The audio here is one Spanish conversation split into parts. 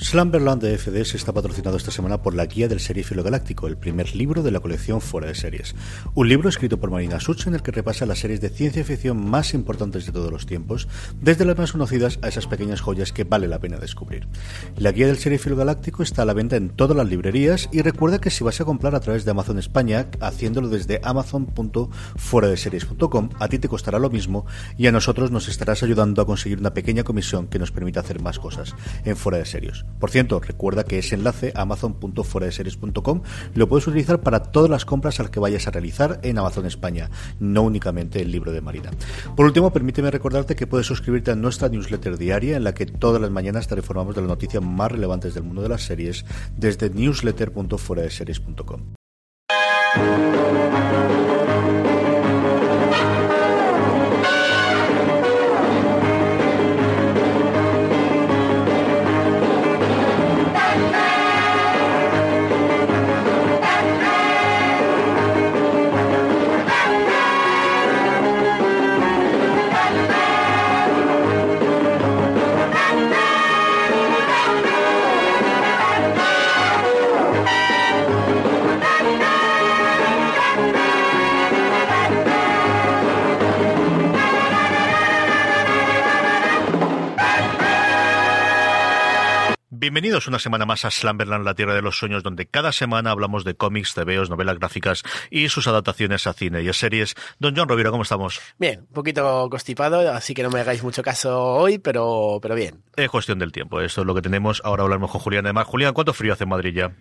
Slumberland de FDS está patrocinado esta semana por la Guía del Seriéfilo Galáctico, el primer libro de la colección Fuera de Series. Un libro escrito por Marina Such en el que repasa las series de ciencia ficción más importantes de todos los tiempos, desde las más conocidas a esas pequeñas joyas que vale la pena descubrir. La Guía del Seriéfilo Galáctico está a la venta en todas las librerías y recuerda que si vas a comprar a través de Amazon España, haciéndolo desde amazon.fueradeseries.com, a ti te costará lo mismo y a nosotros nos estarás ayudando a conseguir una pequeña comisión que nos permita hacer más cosas en Fuera de Series. Por cierto, recuerda que ese enlace amazon.fueradeseries.com lo puedes utilizar para todas las compras al que vayas a realizar en Amazon España, no únicamente el libro de Marina. Por último, permíteme recordarte que puedes suscribirte a nuestra newsletter diaria en la que todas las mañanas te informamos de las noticias más relevantes del mundo de las series desde newsletter.fueradeseries.com. Bienvenidos una semana más a Slumberland, la tierra de los sueños, donde cada semana hablamos de cómics, TVOs, novelas gráficas y sus adaptaciones a cine y a series. Don John Rovira, ¿cómo estamos? Bien, un poquito constipado, así que no me hagáis mucho caso hoy, pero, pero bien. Es cuestión del tiempo, esto es lo que tenemos. Ahora hablaremos con Julián. Además, Julián, ¿cuánto frío hace en Madrid ya?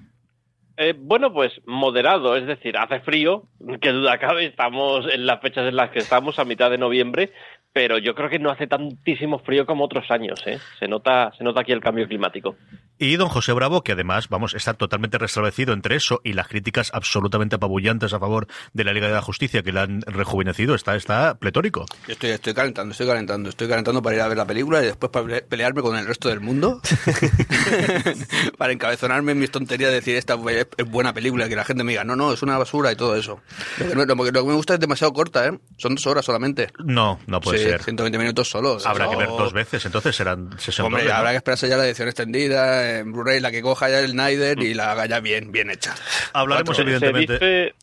Eh, bueno, pues moderado, es decir, hace frío, que duda cabe, estamos en las fechas en las que estamos, a mitad de noviembre, pero yo creo que no hace tantísimo frío como otros años, ¿eh? Se nota, se nota aquí el cambio climático. Y don José Bravo, que además, vamos, está totalmente restablecido entre eso y las críticas absolutamente apabullantes a favor de la Liga de la Justicia que la han rejuvenecido, está, está pletórico. Yo estoy, estoy calentando, estoy calentando, estoy calentando para ir a ver la película y después para pelearme con el resto del mundo. para encabezonarme en mis tonterías de decir esta es buena película, que la gente me diga, no, no, es una basura y todo eso. Lo que, no- lo que- lo que me gusta es demasiado corta, ¿eh? Son dos horas solamente. No, no puede Sí, ser. 120 minutos solo. Habrá Eso- que ver dos veces, entonces serán 60 Hombre, ¿no? habrá que esperarse ya la edición extendida, en Blu-ray, la que coja ya el Snyder y la haga ya bien, bien hecha. Hablaremos Se- evidentemente. Se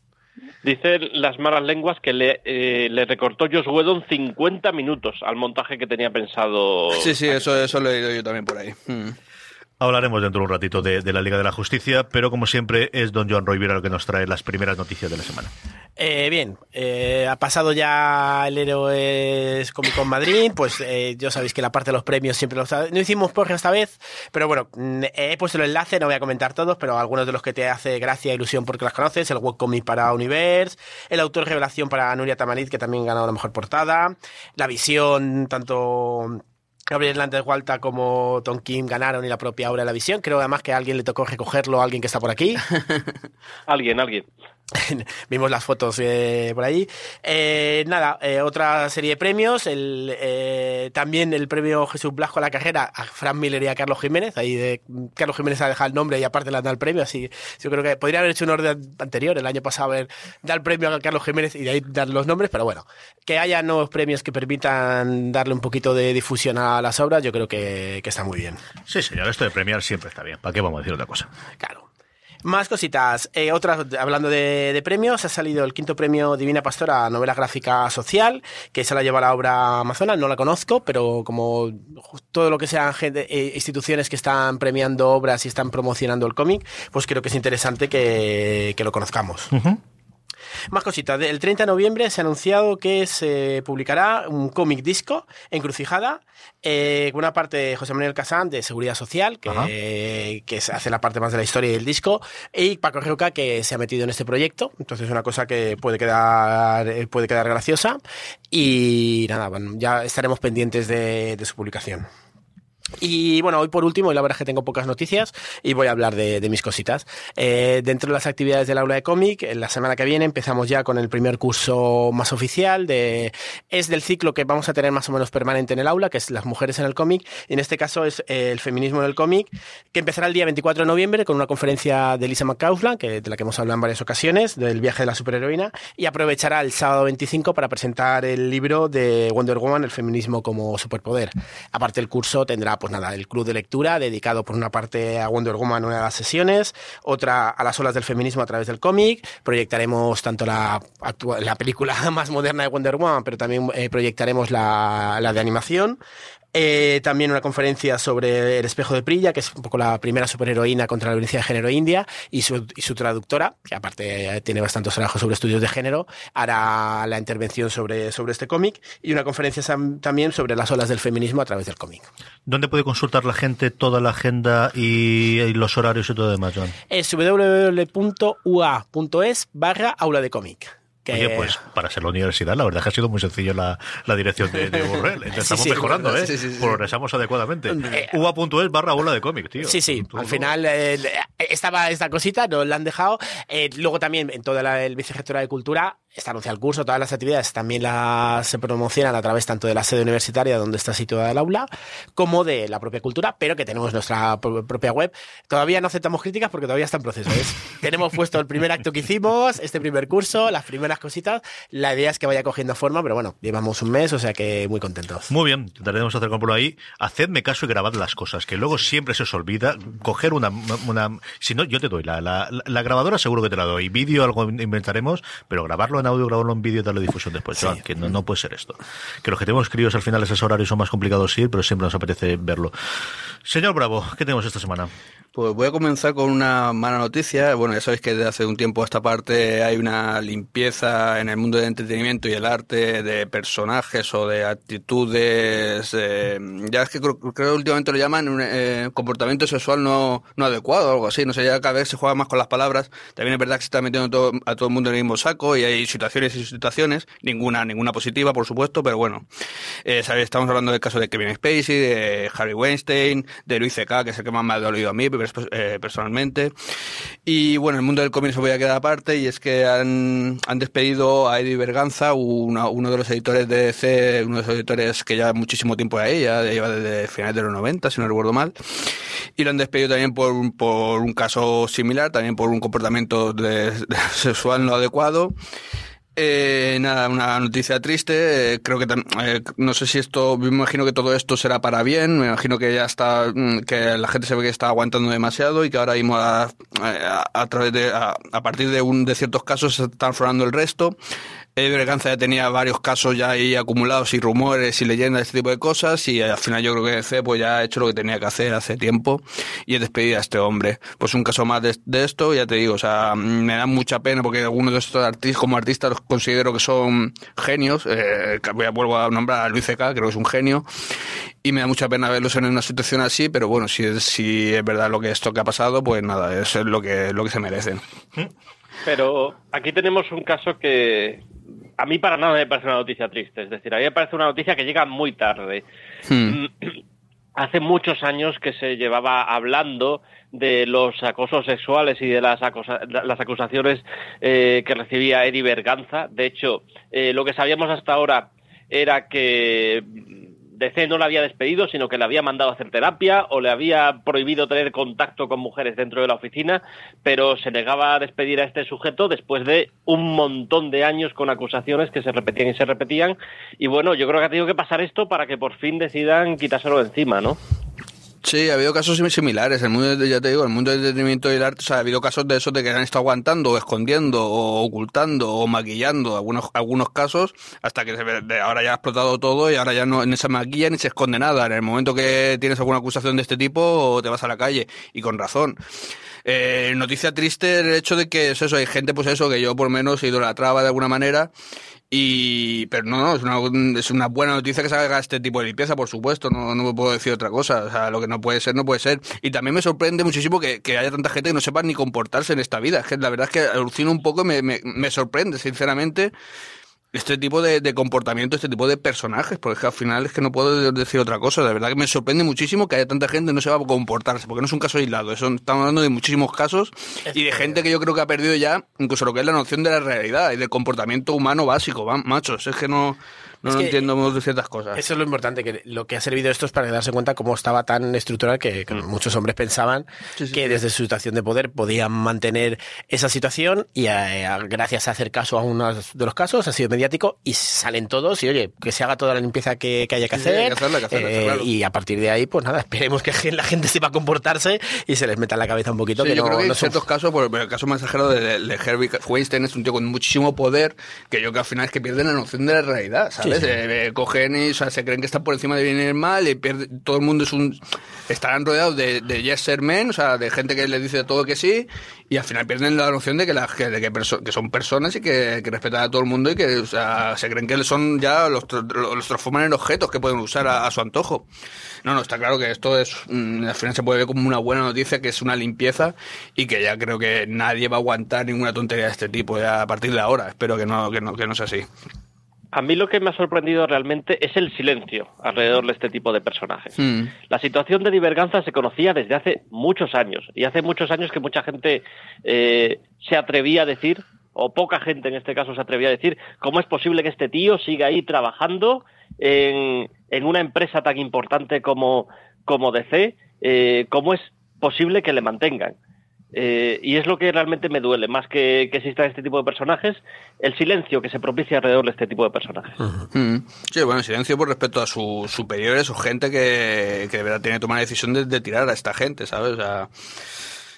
dice, las malas lenguas que le, eh, le recortó Josh Whedon 50 minutos al montaje que tenía pensado. Sí, sí, eso, eso lo he leído yo también por ahí. Mm. Hablaremos dentro de un ratito de, de la Liga de la Justicia, pero como siempre es don John Roivira el que nos trae las primeras noticias de la semana. Eh, bien, eh, ha pasado ya el Héroes Comic Con Madrid, pues eh, ya sabéis que la parte de los premios siempre los... No hicimos por esta vez, pero bueno, mm, he puesto el enlace, no voy a comentar todos, pero algunos de los que te hace gracia e ilusión porque las conoces, el webcomic para Universe, el autor revelación para Nuria Tamariz, que también ha ganado la mejor portada, la visión, tanto... Gabriel Hernández Walta como Tom Kim ganaron y la propia obra de la visión. Creo además que a alguien le tocó recogerlo, a alguien que está por aquí. Alguien, alguien. Vimos las fotos eh, por ahí. Eh, nada, eh, otra serie de premios. El, eh, también el premio Jesús Blasco a la carrera a Fran Miller y a Carlos Jiménez. Ahí de, Carlos Jiménez ha dejado el nombre y aparte le han dado el premio. Así yo creo que podría haber hecho un orden anterior. El año pasado haber dar el premio a Carlos Jiménez y de ahí dar los nombres. Pero bueno, que haya nuevos premios que permitan darle un poquito de difusión a las obras, yo creo que, que está muy bien. Sí, señor, esto de premiar siempre está bien. ¿Para qué vamos a decir otra cosa? Claro. Más cositas. Eh, otras, hablando de, de premios, ha salido el quinto premio Divina Pastora, novela gráfica social, que se la lleva la obra Amazona. No la conozco, pero como todo lo que sean eh, instituciones que están premiando obras y están promocionando el cómic, pues creo que es interesante que lo conozcamos. Más cositas. El 30 de noviembre se ha anunciado que se publicará un cómic disco, Encrucijada, eh, con una parte de José Manuel Casán de Seguridad Social, que, que hace la parte más de la historia del disco, y Paco Reuca, que se ha metido en este proyecto. Entonces es una cosa que puede quedar, eh, puede quedar graciosa. Y nada, bueno, ya estaremos pendientes de, de su publicación. Y bueno, hoy por último, y la verdad es que tengo pocas noticias y voy a hablar de, mis cositas. Eh, dentro de las actividades del aula de cómic, la semana que viene empezamos ya con el primer curso más oficial. De, es del ciclo que vamos a tener más o menos permanente en el aula, que es las mujeres en el cómic. Y en este caso es eh, el feminismo en el cómic, que empezará el día 24 de noviembre con una conferencia de Lisa McCausland, que, de la que hemos hablado en varias ocasiones, del viaje de la superheroína, y aprovechará el sábado 25 para presentar el libro de Wonder Woman, el feminismo como superpoder. Aparte, el curso tendrá pues nada, el club de lectura dedicado por una parte a Wonder Woman una de las sesiones, otra a las olas del feminismo a través del cómic. Proyectaremos tanto la, la película más moderna de Wonder Woman, pero también eh, proyectaremos la de animación. Eh, también una conferencia sobre el espejo de Prilla, que es un poco la primera superheroína contra la violencia de género india, y su, y su traductora, que aparte tiene bastantes trabajos sobre estudios de género, hará la intervención sobre, sobre este cómic, y una conferencia también sobre las olas del feminismo a través del cómic. ¿Dónde puede consultar la gente toda la agenda y, y los horarios y todo demás, John? Es www.ua.es barra aula de cómic. Que... Oye, pues para ser la universidad, la verdad es que ha sido muy sencillo la, la dirección de, de. Estamos sí, sí, mejorando, ¿eh? Sí, Progresamos adecuadamente. Eh, UA.es barra bola de cómic, tío. Sí, sí. Al final eh, estaba esta cosita, nos la han dejado. Eh, luego también en toda la, el de Cultura está anunciado el curso, todas las actividades también las se promocionan a través tanto de la sede universitaria donde está situada el aula, como de la propia cultura, pero que tenemos nuestra propia web. Todavía no aceptamos críticas porque todavía está en proceso. ¿ves? tenemos puesto el primer acto que hicimos, este primer curso, las primeras cositas. La idea es que vaya cogiendo forma, pero bueno, llevamos un mes, o sea que muy contentos. Muy bien, intentaremos hacer por ahí. Hacedme caso y grabad las cosas, que luego siempre se os olvida. Coger una, una si no, yo te doy la, la, la grabadora, seguro que te la doy. Vídeo, algo inventaremos, pero grabarlo en audio, grabarlo en vídeo y darle difusión después. Sí. que no, no, puede ser esto. Que los que tenemos críos al final esos horarios son más complicados ir, pero siempre nos apetece verlo. Señor Bravo, ¿qué tenemos esta semana? Pues voy a comenzar con una mala noticia. Bueno, ya sabéis que desde hace un tiempo a esta parte hay una limpieza en el mundo del entretenimiento y el arte de personajes o de actitudes. Eh, ya es que creo, que últimamente lo llaman eh, comportamiento sexual no, no adecuado o algo así. No sé, ya cada vez se juega más con las palabras. También es verdad que se está metiendo todo, a todo el mundo en el mismo saco y hay situaciones y situaciones. Ninguna, ninguna positiva, por supuesto, pero bueno. Eh. Estamos hablando del caso de Kevin Spacey, de Harry Weinstein, de Luis C.K., que es el que más me ha dolido a mí eh, personalmente. Y bueno, el mundo del cómic se voy a quedar aparte y es que han, han despedido a Eddie Berganza, una, uno de los editores de DC, uno de los editores que ya muchísimo tiempo ahí, ya lleva desde finales de los 90, si no recuerdo mal. Y lo han despedido también por, por un caso similar, también por un comportamiento sexual no adecuado. Eh, nada, una noticia triste. Eh, creo que eh, no sé si esto, me imagino que todo esto será para bien. Me imagino que ya está, que la gente se ve que está aguantando demasiado y que ahora mismo a, a, través de, a, a, partir de un de ciertos casos se está transformando el resto. Eddie Berganza ya tenía varios casos ya ahí acumulados y rumores y leyendas, este tipo de cosas y al final yo creo que DC pues ya ha hecho lo que tenía que hacer hace tiempo y he despedido a este hombre. Pues un caso más de, esto, ya te digo, o sea, me da mucha pena porque algunos de estos artistas, como artistas los considero que son genios, eh, voy a, vuelvo a nombrar a Luis C.K., creo que es un genio y me da mucha pena verlos en una situación así, pero bueno, si es, si es verdad lo que esto que ha pasado, pues nada, es lo que, lo que se merecen. Pero aquí tenemos un caso que a mí para nada me parece una noticia triste. Es decir, a mí me parece una noticia que llega muy tarde. Hmm. Hace muchos años que se llevaba hablando de los acosos sexuales y de las, acosa las acusaciones eh, que recibía Eddie Berganza. De hecho, eh, lo que sabíamos hasta ahora era que DC no le había despedido, sino que le había mandado a hacer terapia o le había prohibido tener contacto con mujeres dentro de la oficina, pero se negaba a despedir a este sujeto después de un montón de años con acusaciones que se repetían y se repetían. Y bueno, yo creo que ha tenido que pasar esto para que por fin decidan quitárselo de encima, ¿no? Sí, ha habido casos similares. El mundo, ya te digo, el mundo del entretenimiento y el arte, o sea, ha habido casos de esos de que han estado aguantando, o escondiendo, o ocultando, o maquillando algunos, algunos casos, hasta que se, ahora ya ha explotado todo y ahora ya no ni se maquilla ni se esconde nada. En el momento que tienes alguna acusación de este tipo, te vas a la calle, y con razón. Eh, noticia triste el hecho de que es eso, hay gente, pues eso, que yo por menos he ido la traba de alguna manera. Y, pero no, no, es una, es una buena noticia que se haga este tipo de limpieza, por supuesto, no, no me puedo decir otra cosa. O sea, lo que no puede ser, no puede ser. Y también me sorprende muchísimo que, que haya tanta gente que no sepa ni comportarse en esta vida. Es que la verdad es que alucino un poco, me, me, me sorprende, sinceramente este tipo de, de, comportamiento, este tipo de personajes, porque al final es que no puedo decir otra cosa. De verdad que me sorprende muchísimo que haya tanta gente que no se va a comportarse, porque no es un caso aislado. Eso, estamos hablando de muchísimos casos y de gente que yo creo que ha perdido ya incluso lo que es la noción de la realidad y del comportamiento humano básico, machos. Es que no, no, no entiendo de ciertas cosas. Eso es lo importante, que lo que ha servido esto es para darse cuenta cómo estaba tan estructural que, que muchos hombres pensaban sí, sí, que sí. desde su situación de poder podían mantener esa situación y a, a, gracias a hacer caso a uno de los casos ha sido mediático y salen todos y oye, que se haga toda la limpieza que, que haya que hacer, hay que hacerla, hay que hacerla, eh, claro. y a partir de ahí pues nada, esperemos que la gente sepa comportarse y se les meta en la cabeza un poquito que yo no, creo que no en ciertos casos, por el caso más exagerado de, de Herbie Weinstein es un tío con muchísimo poder que yo creo que al final es que pierde la noción de la realidad, ¿sabes? Eh, coge y, o sea, se creen que están por encima de bien y mal y pierde, todo el mundo es un estarán rodeados de, de yes men, o sea, de gente que les dice todo que sí y al final pierden la noción de que, la, que, de que, perso que son personas y que, que, respetan a todo el mundo y que o sea, se creen que son ya los, los transforman en objetos que pueden usar a, a, su antojo. No, no, está claro que esto es mm, al final se puede ver como una buena noticia que es una limpieza y que ya creo que nadie va a aguantar ninguna tontería de este tipo ya a partir de ahora. Espero que no, que no, que no sea así. A mí lo que me ha sorprendido realmente es el silencio alrededor de este tipo de personajes. Mm. La situación de Diverganza se conocía desde hace muchos años y hace muchos años que mucha gente eh, se atrevía a decir, o poca gente en este caso se atrevía a decir, cómo es posible que este tío siga ahí trabajando en, en una empresa tan importante como, como DC, eh, cómo es posible que le mantengan. Eh, y es lo que realmente me duele, más que, que existan este tipo de personajes, el silencio que se propicia alrededor de este tipo de personajes. Uh -huh. Sí, bueno, silencio por respecto a sus superiores o gente que, que de verdad tiene que tomar la decisión de, de, tirar a esta gente, ¿sabes? O sea,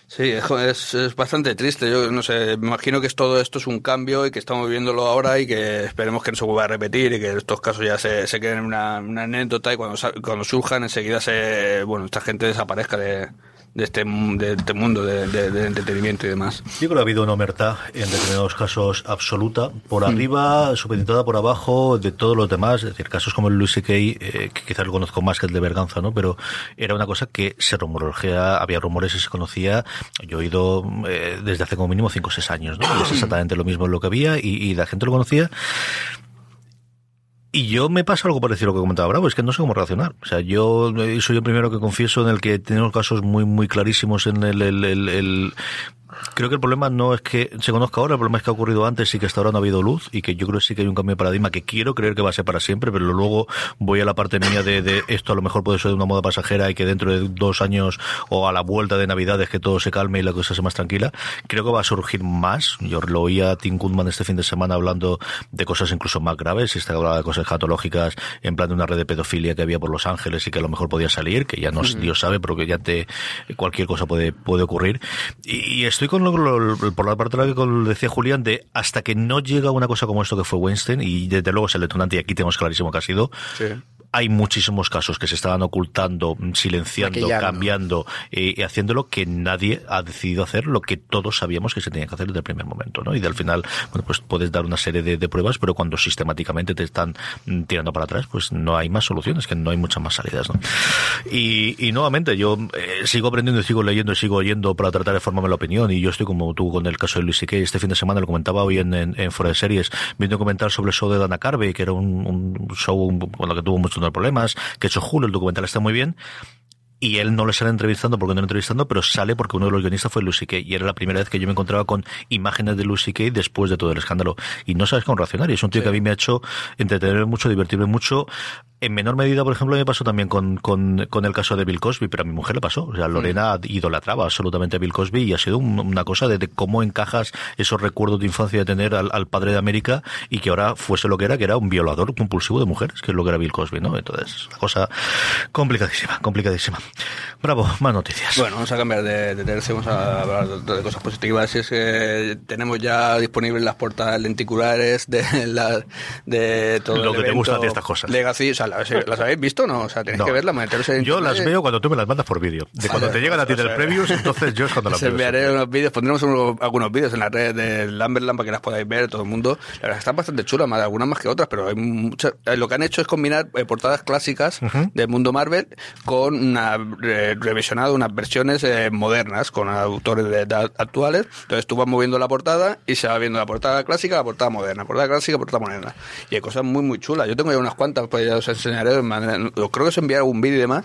sí, es, es, bastante triste. Yo no sé, me imagino que es, todo esto es un cambio y que estamos viviéndolo ahora y que esperemos que no se vuelva a repetir y que estos casos ya se, se queden en una, una anécdota y cuando, cuando surjan enseguida se, bueno, esta gente desaparezca de de este, de este mundo de, de, de, entretenimiento y demás. Yo creo que ha habido una omertad en determinados casos absoluta, por mm. arriba, supeditada por abajo, de todos los demás, es decir, casos como el Luis C.K., eh, que quizás lo conozco más que el de Berganza, ¿no? Pero era una cosa que se rumorología, había rumores y se conocía, yo he oído eh, desde hace como mínimo 5 o 6 años, ¿no? Y es exactamente lo mismo lo que había y, y la gente lo conocía. Y yo me pasa algo parecido a lo que comentaba Bravo, es que no sé cómo reaccionar. O sea, yo soy el primero que confieso en el que tenemos casos muy, muy clarísimos en el Creo que el problema no es que se conozca ahora, el problema es que ha ocurrido antes y que hasta ahora no ha habido luz y que yo creo que sí que hay un cambio de paradigma que quiero creer que va a ser para siempre, pero luego voy a la parte mía de, de esto a lo mejor puede ser de una moda pasajera y que dentro de dos años o a la vuelta de Navidades que todo se calme y la cosa sea más tranquila. Creo que va a surgir más. Yo lo oía a Tim Goodman este fin de semana hablando de cosas incluso más graves y está hablando de cosas catológicas en plan de una red de pedofilia que había por Los Ángeles y que a lo mejor podía salir, que ya no uh -huh. Dios sabe, pero que ya te cualquier cosa puede, puede ocurrir. Y, y estoy con lo, por la parte de la que decía Julián, de hasta que no llega una cosa como esto que fue Weinstein, y desde luego es el detonante, y aquí tenemos clarísimo que ha sido, sí hay muchísimos casos que se estaban ocultando, silenciando, Maquillando. cambiando y, y, haciéndolo que nadie ha decidido hacer lo que todos sabíamos que se tenía que hacer desde el primer momento, ¿no? Y al final, bueno, pues puedes dar una serie de, de, pruebas, pero cuando sistemáticamente te están tirando para atrás, pues no hay más soluciones, que no hay muchas más salidas, ¿no? Y, y nuevamente, yo eh, sigo aprendiendo y sigo leyendo y sigo oyendo para tratar de formarme la opinión y yo estoy como tú con el caso de Luis C.K. Este fin de semana lo comentaba hoy en, en, en Fuera de Series, viendo comentar sobre el show de Dana Carvey, que era un, un show con lo que tuvo problemas, que hecho Julio, el documental está muy bien, y él no le sale entrevistando porque no le entrevistando, pero sale porque uno de los guionistas fue Lucy Kay y era la primera vez que yo me encontraba con imágenes de Lucy Kay después de todo el escándalo y no sabes cómo reaccionar y es un tío sí. que a mí me ha hecho entretenerme mucho, divertirme mucho en menor medida, por ejemplo, me pasó también con, con, con, el caso de Bill Cosby, pero a mi mujer le pasó. O sea, Lorena mm. idolatraba absolutamente a Bill Cosby y ha sido un, una cosa de, de, cómo encajas esos recuerdos de infancia de tener al, al, padre de América y que ahora fuese lo que era, que era un violador compulsivo de mujeres, que es lo que era Bill Cosby, ¿no? Entonces, una cosa complicadísima, complicadísima. Bravo, más noticias. Bueno, vamos a cambiar de, de tercio, vamos a hablar de, de cosas positivas. Es que tenemos ya disponibles las portadas lenticulares de, la, de todo lo el que te gusta de estas cosas. Legacy, o sea, sea, ¿las, las habéis visto o no? O sea, tenéis No. que verlas, meteros en Yo las veo cuando tú me las mandas por vídeo. De cuando te llegan a ti del previews, entonces yo es cuando las veo. enviaré unos vídeos, pondremos unos- algunos vídeos en la red de Lamberland para que las podáis ver todo el mundo. La verdad están bastante chulas, más, algunas más que otras, pero hay muchas. eh, Lo que han hecho es combinar eh, portadas clásicas del mundo Marvel con una eh, revisionado, unas versiones eh, modernas, con autores de edad actuales. Entonces tú vas moviendo la portada y se va viendo la portada clásica, la portada moderna, portada clásica, portada moderna. Y hay cosas muy, muy chulas. Yo tengo ya unas cuantas, pues ya os enseñaré. de manera- Creo que os enviaré algún vídeo y demás.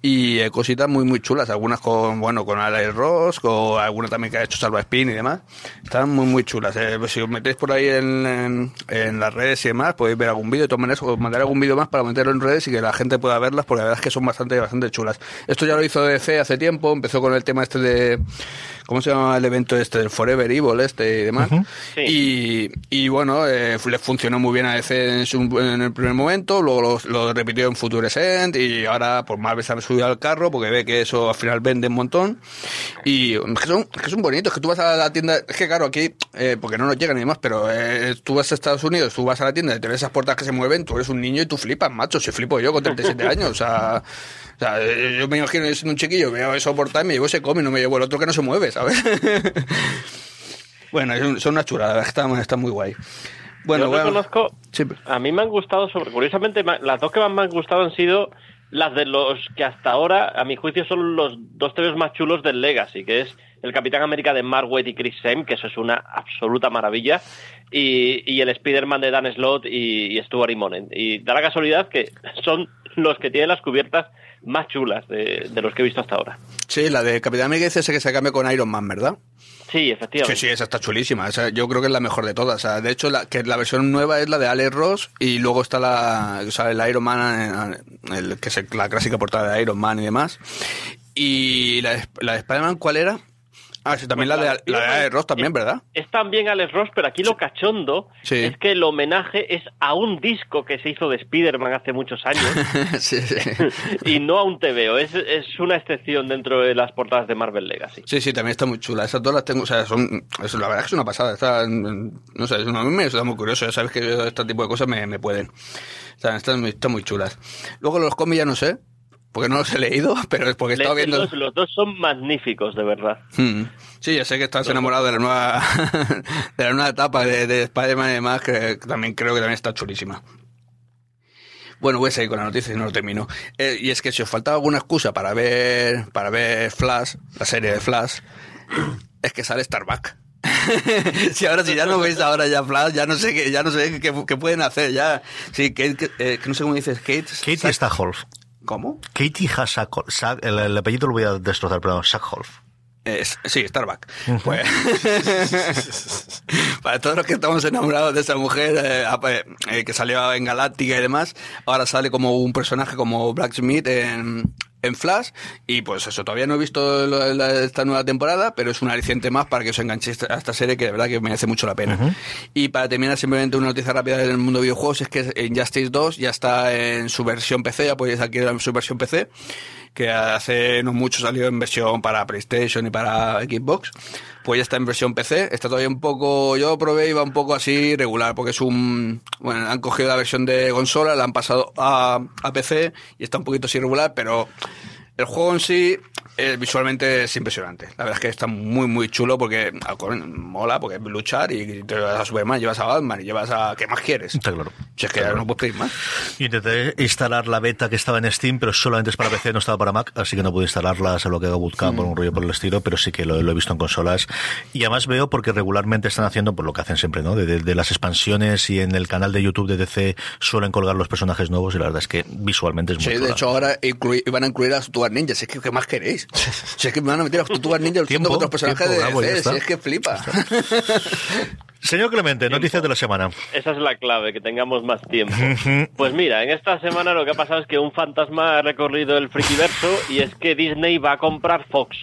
Y eh, cositas muy, muy chulas. Algunas con, bueno, con Alex Ross, o alguna también que ha hecho Salva Spin y demás. Están muy, muy chulas. Eh, pues si os metéis por ahí en, en, las redes y demás, podéis ver algún vídeo. De todas maneras, os mandaré algún vídeo más para meterlo en redes y que la gente pueda verlas, porque la verdad es que son bastante, bastante chulas. Esto ya lo hizo DC hace tiempo. Empezó con el tema este de. ¿Cómo se llama el evento este? El Forever Evil este y demás. Sí. Y, y bueno, eh, le funcionó muy bien a DC en, su- en el primer momento, luego lo, lo repitió en Future End y ahora pues Marvel se ha subido al carro porque ve que eso al final vende un montón. Y es que son, es que son bonitos, que tú vas a la tienda, es que claro, aquí, eh, porque no nos llegan ni demás, pero eh, tú vas a Estados Unidos, tú vas a la tienda y te ves esas puertas que se mueven, tú eres un niño y tú flipas, macho, si flipo yo con 37 años, o sea... O sea, eh, yo me imagino siendo un chiquillo, veo eso portar y me llevo ese cómic, no me llevo el otro que no se mueve, ¿sabes? Bueno, son una chulada, está, está muy guay. Bueno, Yo bueno, sí, a mí me han gustado, sobre, curiosamente, las dos que más me han gustado han sido las de los que hasta ahora, a mi juicio, son los dos tebeos más chulos del Legacy, que es el Capitán América de Mark Waid y Chris Sam, que eso es una absoluta maravilla, y, y el Spider-Man de Dan Slott y, y Stuart Immonen. Y da la casualidad que son los que tienen las cubiertas más chulas de, de los que he visto hasta ahora. sí, la de Capitán América dice que se cambia con Iron Man, ¿verdad? Sí, Sí, efectivamente. sí, esa está chulísima. Esa yo creo que es la mejor de todas. O sea, de hecho, la, que la versión nueva es la de Alex Ross y luego está la, o sea, el Iron Man, eh, el, que es la clásica portada de Iron Man y demás. Y la, la de Spider-Man, ¿cuál era? Ah, sí, también Pues la, la de, la de Alex Ross también, ¿verdad? Es también Alex Ross, pero aquí lo cachondo Sí. es que el homenaje es a un disco que se hizo de Spider-Man hace muchos años sí, sí. y no a un TVO. Es, es una excepción dentro de las portadas de Marvel Legacy. Sí, sí, también está muy chula. Esas dos las tengo, o sea, son, es- la verdad es que es una pasada. Está, no sé, a mí me está muy curioso. Ya sabes que este tipo de cosas me, me pueden. O sea, están, están muy chulas. Luego los cómics ya no sé, porque no los he leído, pero es porque he estado viendo... Los, los dos son magníficos, de verdad. Hmm. Sí, ya sé que estás enamorado de la nueva de la nueva etapa de, de Spider-Man y demás, que, también creo que también está chulísima. Bueno, voy a seguir con la noticia y no lo termino. Eh, y es que si os faltaba alguna excusa para ver para ver Flash, la serie de Flash, es que sale Starbuck. si ahora si ya no veis ahora ya Flash, ya no sé qué, ya no sé qué, qué pueden hacer ya. Sí, Kate, que, eh, que no sé cómo dices, Kate. Katie Stackhoff. ¿Cómo? Katie Hasakol. El, el apellido lo voy a destrozar, perdón. Sackhoff. Es- sí, Starbuck. Pues, para todos los que estamos enamorados de esa mujer eh, apa- eh, que salió en Galáctica y demás, ahora sale como un personaje como Blacksmith en, en Flash. Y pues eso, todavía no he visto la- esta nueva temporada, pero es un aliciente más para que os enganchéis a esta serie que de verdad que merece mucho la pena. Y para terminar, simplemente una noticia rápida del mundo de videojuegos es que Injustice 2 ya está en su versión PC, ya podéis adquirir su versión PC que hace no mucho salió en versión para PlayStation y para Xbox, pues ya está en versión PC, está todavía un poco, yo probé va un poco así regular, porque es un, bueno, han cogido la versión de consola, la han pasado a, a PC y está un poquito así regular, pero el juego en sí eh, visualmente es impresionante. La verdad es que está muy, muy chulo porque ah, mola, porque es luchar y te llevas a Superman, llevas a Batman y llevas a... ¿Qué más quieres? Está claro. Si es que ya no puedes pedir más. Intenté instalar la beta que estaba en Steam, pero solamente es para PC, no estaba para Mac, así que no pude instalarla, se lo que Bootcamp por un rollo por el estilo, pero sí que lo, lo he visto en consolas. Y además veo porque regularmente están haciendo por lo que hacen siempre, ¿no? De, de- de las expansiones y en el canal de YouTube de DC suelen colgar los personajes nuevos y la verdad es que visualmente es muy Sí, de hecho ahora iban a incluir a las Tortugas Ninja. Si es que, ¿qué más queréis? Si es que me van a meter a las Tortugas Ninja luchando contra los personajes tiempo, de DC. Si es que flipa. Señor Clemente, noticias de la semana. Esa es la clave, que tengamos más tiempo. Pues mira, en esta semana lo que ha pasado es que un fantasma ha recorrido el frikiverso y es que Disney va a comprar Fox.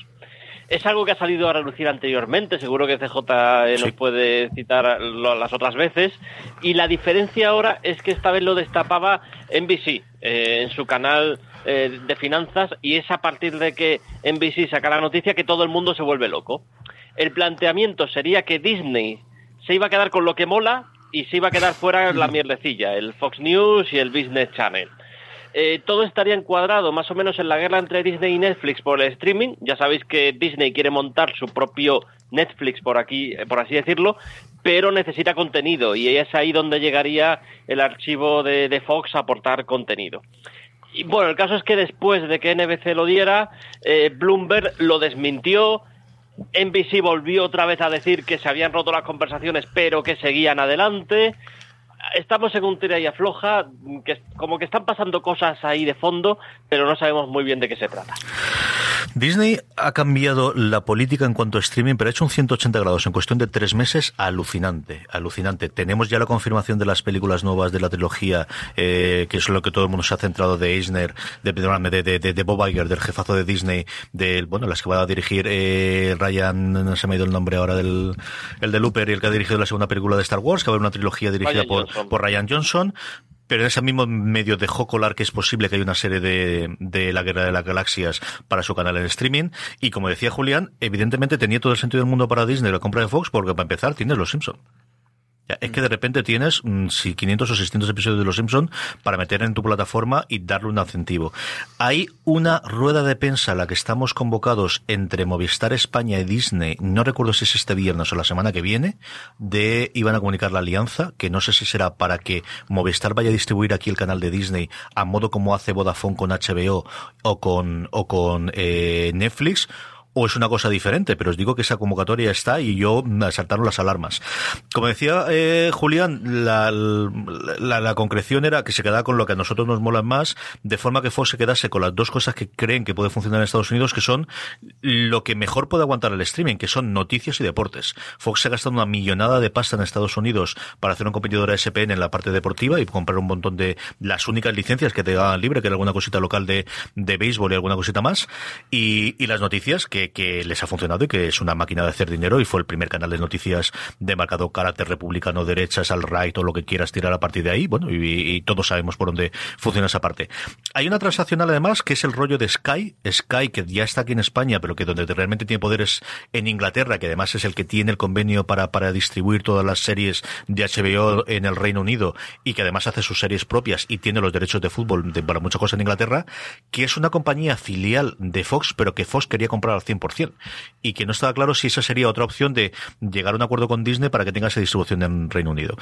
Es algo que ha salido a relucir anteriormente, seguro que CJ eh, nos puede citar lo- las otras veces. Y la diferencia ahora es que esta vez lo destapaba NBC eh, en su canal eh, de finanzas y es a partir de que NBC saca la noticia que todo el mundo se vuelve loco. El planteamiento sería que Disney se iba a quedar con lo que mola y se iba a quedar fuera la mierdecilla, el Fox News y el Business Channel. eh, todo estaría encuadrado más o menos en la guerra entre Disney y Netflix por el streaming. Ya sabéis que Disney quiere montar su propio Netflix, por aquí, eh, por así decirlo, pero necesita contenido y es ahí donde llegaría el archivo de, de Fox a aportar contenido. Y bueno, el caso es que después de que NBC lo diera, eh, Bloomberg lo desmintió. NBC volvió otra vez a decir que se habían roto las conversaciones, pero que seguían adelante estamos en un tira y afloja, que como que están pasando cosas ahí de fondo, pero no sabemos muy bien de qué se trata. Disney ha cambiado la política en cuanto a streaming, pero ha hecho un 180 grados en cuestión de tres meses alucinante, alucinante. Tenemos ya la confirmación de las películas nuevas de la trilogía, eh, que es lo que todo el mundo se ha centrado de Eisner, de, de, de, de Bob Iger, del jefazo de Disney, del, bueno, las que va a dirigir eh, Ryan, no se me ha ido el nombre ahora, del, el de Looper y el que ha dirigido la segunda película de Star Wars, que va a haber una trilogía dirigida por, por Ryan Johnson pero en ese mismo medio dejó colar que es posible que haya una serie de, de La Guerra de las Galaxias para su canal en streaming. Y como decía Julián, evidentemente tenía todo el sentido del mundo para Disney la compra de Fox, porque para empezar tienes Los Simpsons es que de repente tienes mm, si 500 o 600 episodios de Los Simpson para meter en tu plataforma y darle un incentivo. Hay una rueda de prensa a la que estamos convocados entre Movistar España y Disney, no recuerdo si es este viernes o la semana que viene, de iban a comunicar la alianza, que no sé si será para que Movistar vaya a distribuir aquí el canal de Disney a modo como hace Vodafone con HBO o con, o con eh, Netflix, o es una cosa diferente, pero os digo que esa convocatoria está y yo saltaron las alarmas. Como decía eh, Julián, la, la, concreción era que se quedaba con lo que a nosotros nos mola más, de forma que Fox se quedase con las dos cosas que creen que puede funcionar en Estados Unidos, que son lo que mejor puede aguantar el streaming, que son noticias y deportes. Fox se ha gastado una millonada de pasta en Estados Unidos para hacer un competidor a SPN en la parte deportiva y comprar un montón de las únicas licencias que te daban libre, que era alguna cosita local de, de béisbol y alguna cosita más, y, y las noticias que que, les ha funcionado y que es una máquina de hacer dinero y fue el primer canal de noticias de marcado carácter republicano, derechas, al right o lo que quieras tirar a partir de ahí. Bueno, y, todos sabemos por dónde funciona esa parte. Hay una transaccional además que es el rollo de Sky, Sky que ya está aquí en España, pero que donde realmente tiene poderes en Inglaterra, que además es el que tiene el convenio para, para distribuir todas las series de HBO en el Reino Unido y que además hace sus series propias y tiene los derechos de fútbol para muchas cosas en Inglaterra, que es una compañía filial de Fox, pero que Fox quería comprar al 100% y que no estaba claro si esa sería otra opción de llegar a un acuerdo con Disney para que tenga esa distribución en Reino Unido.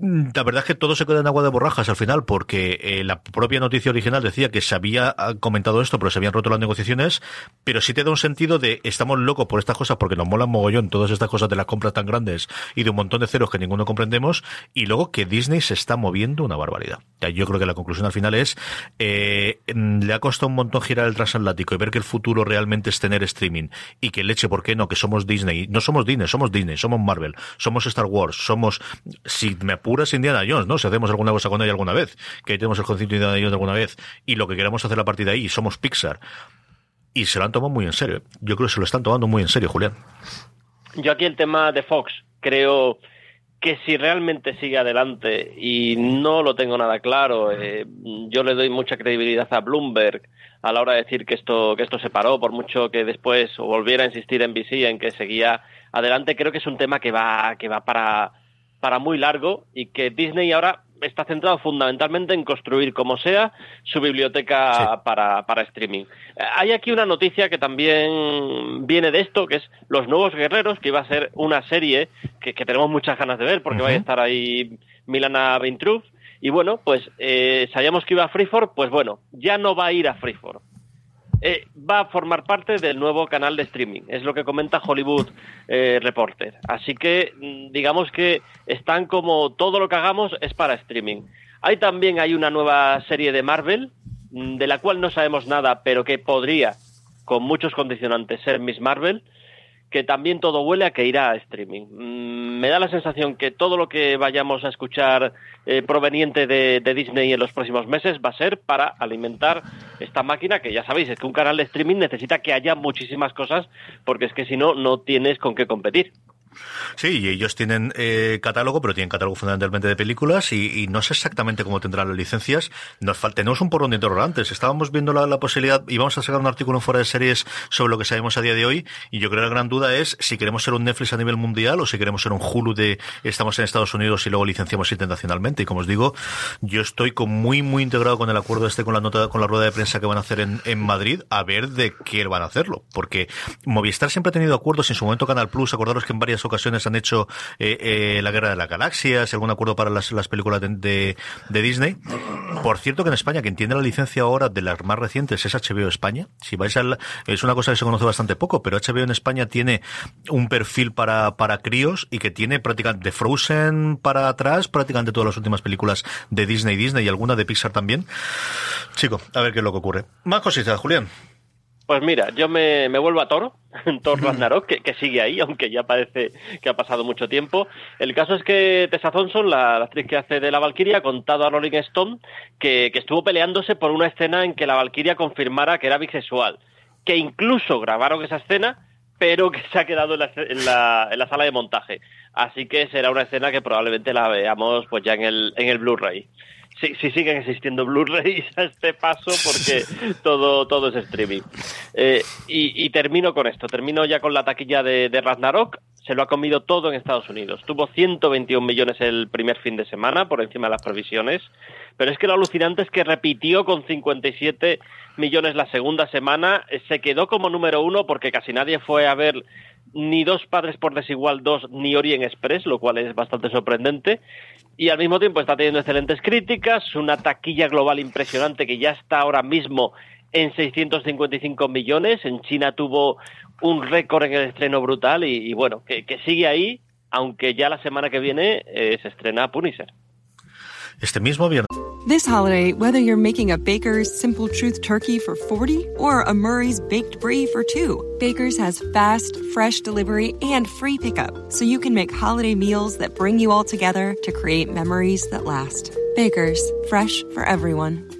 Mm, la verdad es que todo se queda en agua de borrajas al final, porque eh, la propia noticia original decía que se había ah, comentado esto, pero se habían roto las negociaciones, pero sí te da un sentido de estamos locos por estas cosas porque nos molan mogollón todas estas cosas de las compras tan grandes y de un montón de ceros que ninguno comprendemos, y luego que Disney se está moviendo una barbaridad. Yo creo que la conclusión al final es, eh, mm, le ha costado un montón girar el transatlántico y ver que el futuro realmente es tener streaming y que leche, ¿por qué no? Que somos Disney. No somos Disney, somos Disney, somos Marvel, somos Star Wars, somos, si me puras Indiana Jones, ¿no? Si hacemos alguna cosa con ella alguna vez, que tenemos el concepto de Indiana Jones alguna vez, y lo que queremos hacer a partir de ahí, somos Pixar. Y se lo han tomado muy en serio. Yo creo que se lo están tomando muy en serio, Julián. Yo aquí el tema de Fox, creo que si realmente sigue adelante y no lo tengo nada claro, eh, yo le doy mucha credibilidad a Bloomberg a la hora de decir que esto que esto se paró, por mucho que después volviera a insistir en BC en que seguía adelante, creo que es un tema que va que va para para muy largo y que Disney ahora está centrado fundamentalmente en construir como sea su biblioteca para, para streaming. Hay aquí una noticia que también viene de esto, que es Los Nuevos Guerreros, que iba a ser una serie que, tenemos muchas ganas de ver porque va a estar ahí Milana Vintrup. Y bueno, pues eh, sabíamos que iba a Freeform, pues bueno, ya no va a ir a Freeform. Eh, va a formar parte del nuevo canal de streaming. Es lo que comenta Hollywood eh, Reporter. Así que mm, digamos que están como todo lo que hagamos es para streaming. Hay también hay una nueva serie de Marvel mm, de la cual no sabemos nada, pero que podría, con muchos condicionantes, ser Miss Marvel que también todo huele a que irá a streaming. Mm, me da la sensación que todo lo que vayamos a escuchar eh, proveniente de, Disney en los próximos meses va a ser para alimentar esta máquina que ya sabéis, es que un canal de streaming necesita que haya muchísimas cosas porque es que si no, no tienes con qué competir. Sí, y ellos tienen eh, catálogo, pero tienen catálogo fundamentalmente de películas y, no sé exactamente cómo tendrán las licencias. Nos falta, tenemos un porrón de interrogantes. Estábamos viendo la, la posibilidad, y vamos a sacar un artículo en fuera de series sobre lo que sabemos a día de hoy, y yo creo que la gran duda es si queremos ser un Netflix a nivel mundial o si queremos ser un Hulu de estamos en Estados Unidos y luego licenciamos internacionalmente. Y como os digo, yo estoy con muy, muy integrado con el acuerdo este, con la nota, con la rueda de prensa que van a hacer en, en Madrid, a ver de qué van a hacerlo. Porque Movistar siempre ha tenido acuerdos, en su momento Canal Plus, acordaros que en varias ocasiones han hecho eh, eh, la Guerra de las Galaxias, algún acuerdo para las, las películas de, de, de Disney. Por cierto que en España quien tiene la licencia ahora de las más recientes es HBO España. Si vais al, es una cosa que se conoce bastante poco, pero HBO en España tiene un perfil para, para críos y que tiene prácticamente de Frozen para atrás, prácticamente todas las últimas películas de Disney Disney y alguna de Pixar también. Chico, a ver qué es lo que ocurre. Más cositas, Julián. Pues mira, yo me, me vuelvo a Thor, Thor Ragnarok, que, que, sigue ahí, aunque ya parece que ha pasado mucho tiempo. El caso es que Tessa Thompson, la, la actriz que hace de la Valkyria, ha contado a Rolling Stone que, que estuvo peleándose por una escena en que la Valkyria confirmara que era bisexual, que incluso grabaron esa escena, pero que se ha quedado en la, en la, en la sala de montaje. Así que será una escena que probablemente la veamos pues ya en el, en el Blu-ray si, si, siguen existiendo Blu-rays a este paso porque todo, todo es streaming. Eh, y, y, termino con esto, termino ya con la taquilla de, de, Ragnarok, se lo ha comido todo en Estados Unidos. Tuvo 121 millones el primer fin de semana, por encima de las previsiones, pero es que lo alucinante es que repitió con 57 millones la segunda semana, se quedó como número uno porque casi nadie fue a ver ni dos padres por desigual dos ni Orient Express, lo cual es bastante sorprendente. Y al mismo tiempo está teniendo excelentes críticas, una taquilla global impresionante que ya está ahora mismo en 655 millones. En China tuvo un récord en el estreno brutal y, y bueno, que, que, sigue ahí, aunque ya la semana que viene eh, se estrena Punisher. Este mismo viernes. This holiday, whether you're making a Baker's Simple Truth turkey for 40 or a Murray's Baked Brie for 2, Baker's has fast, fresh delivery and free pickup, so you can make holiday meals that bring you all together to create memories that last. Baker's, fresh for everyone.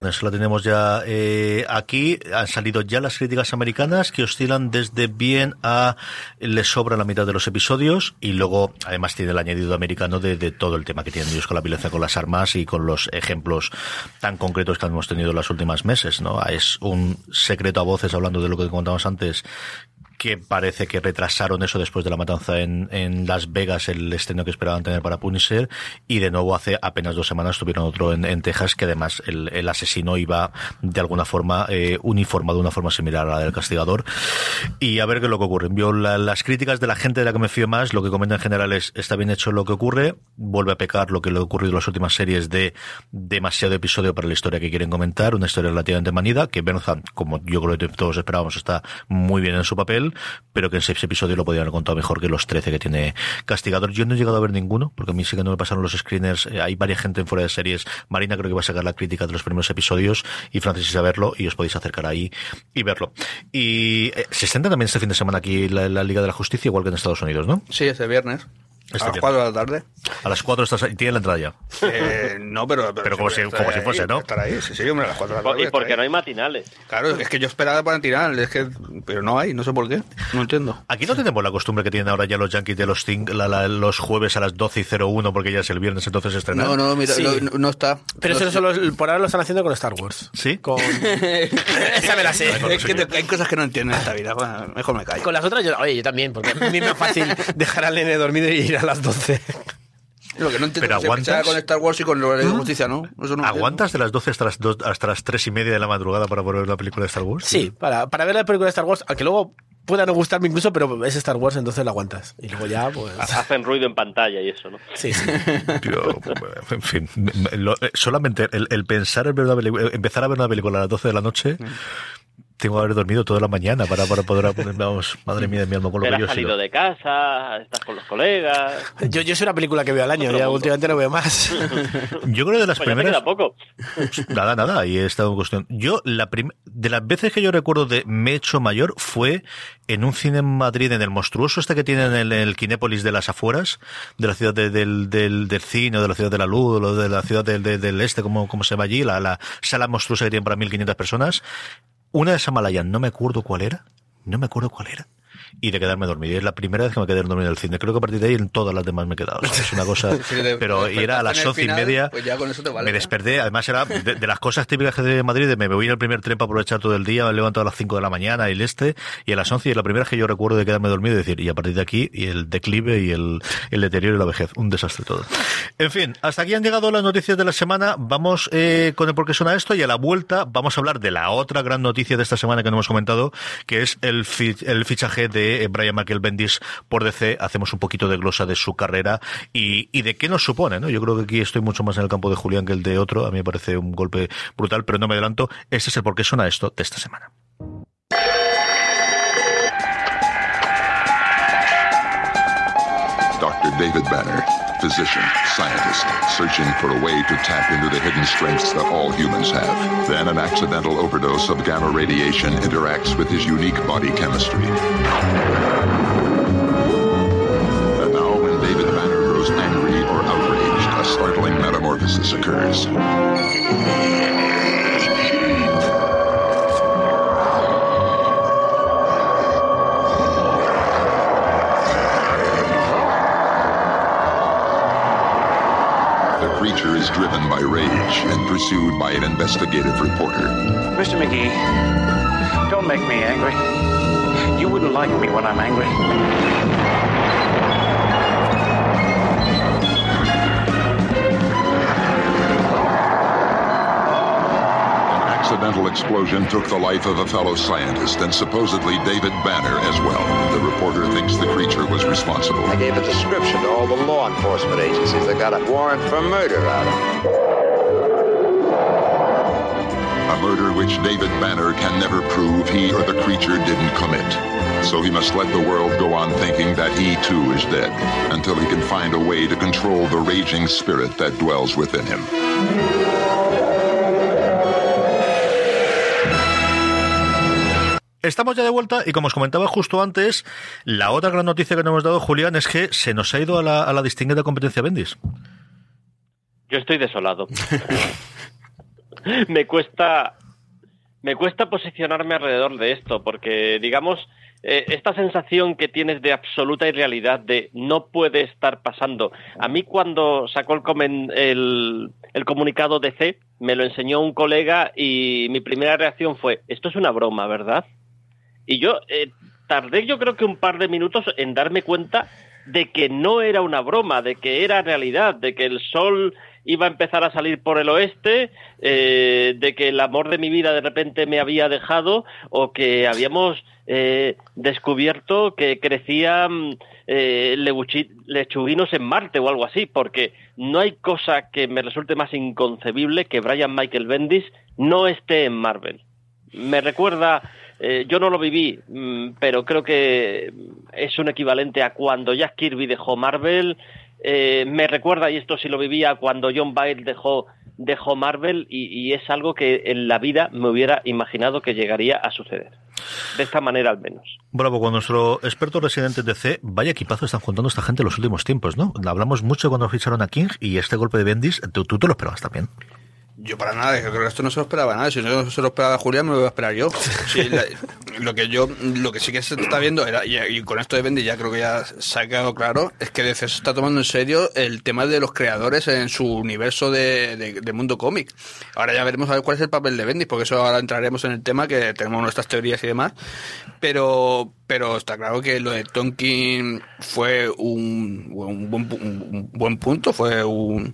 Eso lo tenemos ya eh, aquí. Han salido ya las críticas americanas que oscilan desde bien a le sobra la mitad de los episodios y luego además tiene el añadido americano de, de todo el tema que tienen ellos con la violencia con las armas y con los ejemplos tan concretos que hemos tenido en los últimos meses. ¿no? Es un secreto a voces hablando de lo que contamos antes que parece que retrasaron eso después de la matanza en, en Las Vegas, el estreno que esperaban tener para Punisher, y de nuevo hace apenas dos semanas tuvieron otro en, en Texas, que además el, el, asesino iba de alguna forma eh, uniformado de una forma similar a la del castigador. Y a ver qué es lo que ocurre. Yo la, las críticas de la gente de la que me fío más, lo que comenta en general es, está bien hecho lo que ocurre, vuelve a pecar lo que le ha ocurrido en las últimas series de demasiado episodio para la historia que quieren comentar, una historia relativamente manida, que Bernhard, como yo creo que todos esperábamos, está muy bien en su papel, pero que en seis episodios lo podían haber contado mejor que los 13 que tiene Castigador. Yo no he llegado a ver ninguno, porque a mí sí que no me pasaron los screeners. Eh, hay varias gente en fuera de series. Marina creo que va a sacar la crítica de los primeros episodios y Francis a verlo y os podéis acercar ahí y verlo. Y eh, se estrena también este fin de semana aquí la, la, Liga de la Justicia, igual que en Estados Unidos, ¿no? Sí, este viernes. Este a las 4 de la tarde. A las 4 estás ahí. ¿Tiene la entrada ya? Eh, no, pero... Pero, pero como, si, como si fuese, ¿no? Estar ahí, sí, sí, hombre, a las 4 de la tarde. Y porque no hay matinales. Claro, es que yo esperaba para matinales, es que... Pero no hay, no sé por qué. No entiendo. Aquí no tenemos la costumbre que tienen ahora ya los Yankees de los, la, la, los jueves a las 12 y 01 porque ya es el viernes, entonces estrenan. No, no, mira, sí. no, no, está. Pero no, eso solo, por ahora lo están haciendo con Star Wars. ¿Sí? Con... Esa me la sé. Es que te, hay cosas que no entiendo en esta vida. Bueno, mejor me callo. Con las otras, yo, oye, yo también, porque a mí me es fácil dejar al nene dormido y ir a las 12. Lo que no entiendo pero aguantas con Star Wars y con la de justicia, ¿no? Eso no ¿Aguantas de las 12 hasta las, 2, hasta las 3 y media de la madrugada para ver la película de Star Wars? Sí, para, para ver la película de Star Wars, aunque luego pueda no gustarme incluso, pero es Star Wars, entonces lo aguantas. Y luego ya, pues... Hacen ruido en pantalla y eso, ¿no? Sí, sí. Yo, en fin, lo- eh, solamente el, el pensar en ver una película, empezar a ver una película a las 12 de la noche, tengo que haber dormido toda la mañana para, para poder vamos, madre mía de mi alma, con lo Pero que yo has he sido. salido de casa, estás con los colegas. Yo, yo soy una película que veo al año, Otro ya mundo. últimamente no veo más. Yo creo que de las Pues ya te primeras. queda poco. Nada, nada, y he estado en cuestión. Yo, la prim- de las veces que yo recuerdo de me he hecho mayor fue en un cine en Madrid, en el monstruoso este que tienen en el, Kinépolis de las afueras, de la ciudad de- del, del, del cine, o de la ciudad de la luz, o de la ciudad del, del, del este, como, como se llama allí, la, la sala monstruosa que tienen para 1500 personas. Una de Samalayan, no me acuerdo cuál era, no me acuerdo cuál era. Y de quedarme dormido. Y es la primera vez que me quedé dormido en el cine. Creo que a partir de ahí en todas las demás me he quedado. O sea, es una cosa. Pero era a las once y media. Pues ya con eso te vale. Me desperté, además era de, de las cosas típicas que de Madrid, de me voy en el primer tren para aprovechar todo el día, me levanto a las 5 de la mañana y el este, y a las 11 y es la primera que yo recuerdo de quedarme dormido y decir, y a partir de aquí, y el declive y el, el deterioro y la vejez, un desastre todo. En fin, hasta aquí han llegado las noticias de la semana, vamos eh, con el por qué suena esto y a la vuelta vamos a hablar de la otra gran noticia de esta semana que no hemos comentado, que es el, fi- el fichaje de eh, Brian Michael Bendis por DC, hacemos un poquito de glosa de su carrera y, de qué nos supone, ¿no? Yo creo que aquí estoy mucho más en el campo de Julián que el de otro, a mí me parece un golpe brutal, pero no me adelanto, este es el por qué suena esto de esta semana. Dr. David Banner, physician, scientist, searching for a way to tap into the hidden strengths that all humans have. Then an accidental overdose of gamma radiation interacts with his unique body chemistry. And now, when David Banner grows angry or outraged, a startling metamorphosis occurs. Pursued by an investigative reporter. Mr. McGee, don't make me angry. You wouldn't like me when I'm angry. An accidental explosion took the life of a fellow scientist and supposedly David Banner as well. The reporter thinks the creature was responsible. I gave a description to all the law enforcement agencies. They got a warrant for murder out of him. Which David Banner can never prove he or the creature didn't commit. So he must let the world go on thinking that he too is dead until he can find a way to control the raging spirit that dwells within him. Estamos ya de vuelta y como os comentaba justo antes, la otra gran noticia que nos hemos dado, Julián, es que se nos ha ido a la, a la distinguida competencia Bendis. Yo estoy desolado. me cuesta me cuesta posicionarme alrededor de esto porque digamos eh, esta sensación que tienes de absoluta irrealidad de no puede estar pasando. A mí cuando sacó el, comen- el, el comunicado de C me lo enseñó un colega y mi primera reacción fue esto es una broma, ¿verdad? Y yo eh, tardé yo creo que un par de minutos en darme cuenta de que no era una broma, de que era realidad, de que el sol iba a empezar a salir por el oeste, eh, de que el amor de mi vida de repente me había dejado o que habíamos eh, descubierto que crecían eh, lechuguinos en Marte o algo así, porque no hay cosa que me resulte más inconcebible que Brian Michael Bendis no esté en Marvel. Me recuerda, eh, yo no lo viví, mm, pero creo que es un equivalente a cuando Jack Kirby dejó Marvel. Eh, me recuerda, y esto sí lo vivía, cuando John Byrne dejó, dejó Marvel, y, es algo que en la vida me hubiera imaginado que llegaría a suceder. De esta manera al menos. Bravo, con nuestro experto residente de C, vaya equipazo están juntando esta gente en los últimos tiempos, ¿no? Hablamos mucho cuando ficharon a King y este golpe de Bendis, tú, tú te lo esperabas también. Yo para nada, creo que esto no se lo esperaba nada. Si no se lo esperaba Julián, me lo voy a esperar yo. Lo que yo, lo que sí que se está viendo era, y, con esto de Bendy ya creo que ya se ha quedado claro, es que DC se está tomando en serio el tema de los creadores en su universo de, de- de mundo cómic. Ahora ya veremos a ver cuál es el papel de Bendy, porque eso ahora entraremos en el tema que tenemos nuestras teorías y demás. Pero, pero está claro que lo de Tonkin fue un, buen, un buen punto, fue un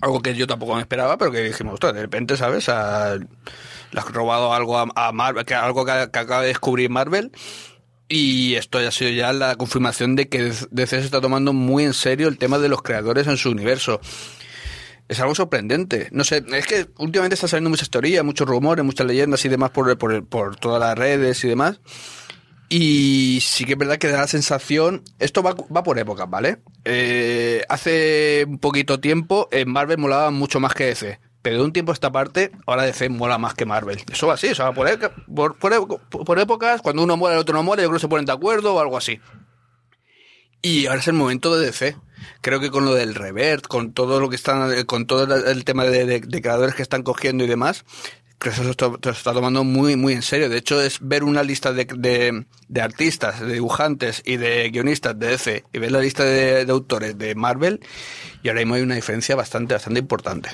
algo que yo tampoco me esperaba, pero que dijimos, ostras, de repente, ¿sabes? A- le has robado algo a, Marvel, que algo que, acaba de descubrir Marvel Y esto ya ha sido ya la confirmación de que DC se está tomando muy en serio el tema de los creadores en su universo. Es algo sorprendente. No sé, es que últimamente están saliendo muchas teorías, muchos rumores, muchas leyendas y demás por, por, por todas las redes y demás. Y sí que es verdad que da la sensación, esto va, va por épocas, ¿vale? Eh, hace un poquito tiempo en Marvel molaba mucho más que DC, pero de un tiempo a esta parte, ahora DC mola más que Marvel. Eso va así, o sea, por, por, por- por épocas, cuando uno muere, el otro no muere, yo creo que se ponen de acuerdo o algo así. Y ahora es el momento de DC. Creo que con lo del revert, con todo lo que están, con todo el, tema de- de creadores que están cogiendo y demás, que está, se está tomando muy, muy en serio. De hecho, es ver una lista de, de, de artistas, de dibujantes y de guionistas de DC y ver la lista de, de autores de Marvel y ahora mismo hay una diferencia bastante, bastante importante.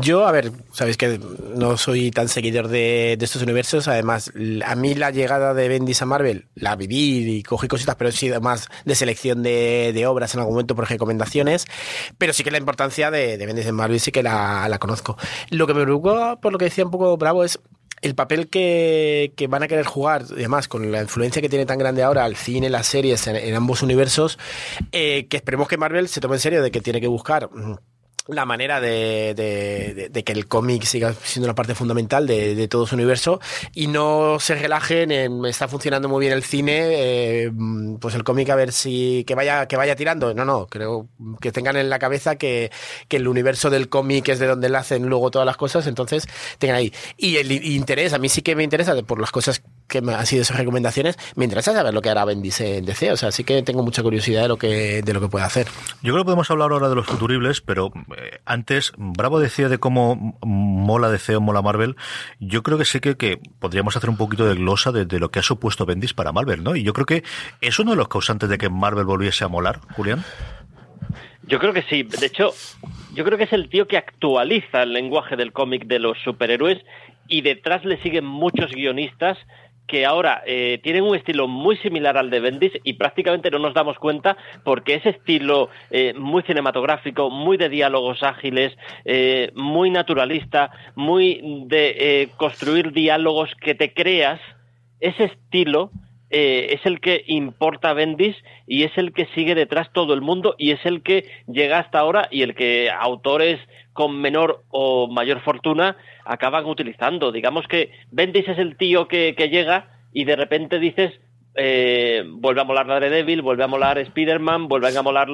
Yo, a ver, sabéis que no soy tan seguidor de, estos universos. Además, a mí la llegada de Bendis a Marvel la viví y cogí cositas, pero he sido más de selección de, obras en algún momento por recomendaciones. Pero sí que la importancia de, Bendis en Marvel sí que la, conozco. Lo que me preocupa, por lo que decía un poco Bravo, es el papel que, van a querer jugar, además con la influencia que tiene tan grande ahora el cine, las series en, en ambos universos, eh, que esperemos que Marvel se tome en serio de que tiene que buscar mm, la manera de, de- de- que el cómic siga siendo una parte fundamental de, todo su universo y no se relajen en está funcionando muy bien el cine eh, pues el cómic a ver si que vaya que vaya tirando. No no creo que tengan en la cabeza que, que el universo del cómic es de donde le hacen luego todas las cosas entonces tengan ahí. Y el interés a mí sí que me interesa por las cosas que me han sido esas recomendaciones me interesa saber lo que hará Bendis en DC o sea sí que tengo mucha curiosidad de lo que de lo que puede hacer Yo creo que podemos hablar ahora de los futuribles, pero eh, antes, Bravo decía de cómo mola DC o mola Marvel. Yo creo que sí que, que podríamos hacer un poquito de glosa de, de lo que ha supuesto Bendis para Marvel, ¿no? Y yo creo que es uno de los causantes de que Marvel volviese a molar, Julián. Yo creo que sí. De hecho, yo creo que es el tío que actualiza el lenguaje del cómic de los superhéroes y detrás le siguen muchos guionistas que ahora eh, tienen un estilo muy similar al de Bendis y prácticamente no nos damos cuenta porque ese estilo eh, muy cinematográfico, muy de diálogos ágiles, eh, muy naturalista, muy de eh, construir diálogos que te creas, ese estilo eh, es el que importa Bendis y es el que sigue detrás todo el mundo y es el que llega hasta ahora y el que autores con menor o mayor fortuna acaban utilizando. Digamos que Bendis es el tío que, que llega y de repente dices eh, vuelve a molar Daredevil, vuelve a molar Spider-Man, vuelven a molar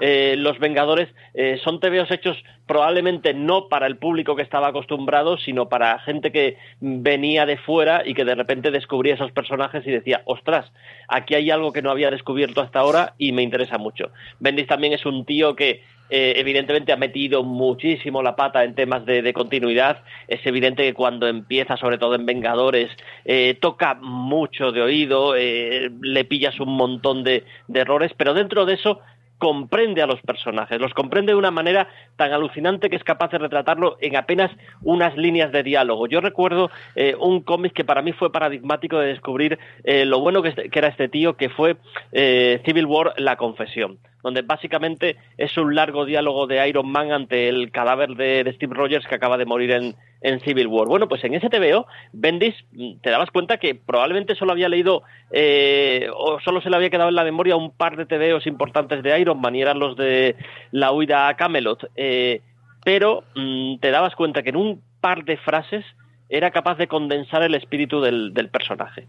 eh, Los Vengadores. Eh, son TVOs hechos probablemente no para el público que estaba acostumbrado, sino para gente que venía de fuera y que de repente descubría esos personajes y decía, ostras, aquí hay algo que no había descubierto hasta ahora y me interesa mucho. Bendis también es un tío que eh, evidentemente ha metido muchísimo la pata en temas de, continuidad. Es evidente que cuando empieza, sobre todo en Vengadores, eh, toca mucho de oído, eh, le pillas un montón de, de errores, pero dentro de eso comprende a los personajes, los comprende de una manera tan alucinante que es capaz de retratarlo en apenas unas líneas de diálogo. Yo recuerdo eh, un cómic que para mí fue paradigmático de descubrir eh, lo bueno que, era este tío, que fue eh, Civil War, La Confesión donde básicamente es un largo diálogo de Iron Man ante el cadáver de, Steve Rogers que acaba de morir en, en Civil War. Bueno, pues en ese TVO, Bendis, mm, te dabas cuenta que probablemente solo había leído eh, o solo se le había quedado en la memoria un par de TVOs importantes de Iron Man y eran los de la huida a Camelot. Eh, pero mm, te dabas cuenta que en un par de frases era capaz de condensar el espíritu del, del personaje.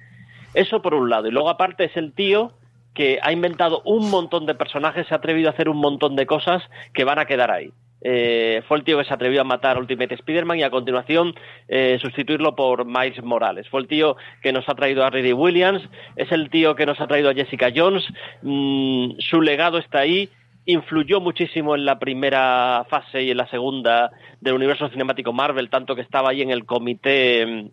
Eso por un lado. Y luego aparte es el tío que ha inventado un montón de personajes, se ha atrevido a hacer un montón de cosas que van a quedar ahí. Eh, fue el tío que se atrevió a matar Ultimate Spider-Man y a continuación eh, sustituirlo por Miles Morales. Fue el tío que nos ha traído a Ridley Williams, es el tío que nos ha traído a Jessica Jones. Mm, su legado está ahí, influyó muchísimo en la primera fase y en la segunda del universo cinemático Marvel, tanto que estaba ahí en el comité mm,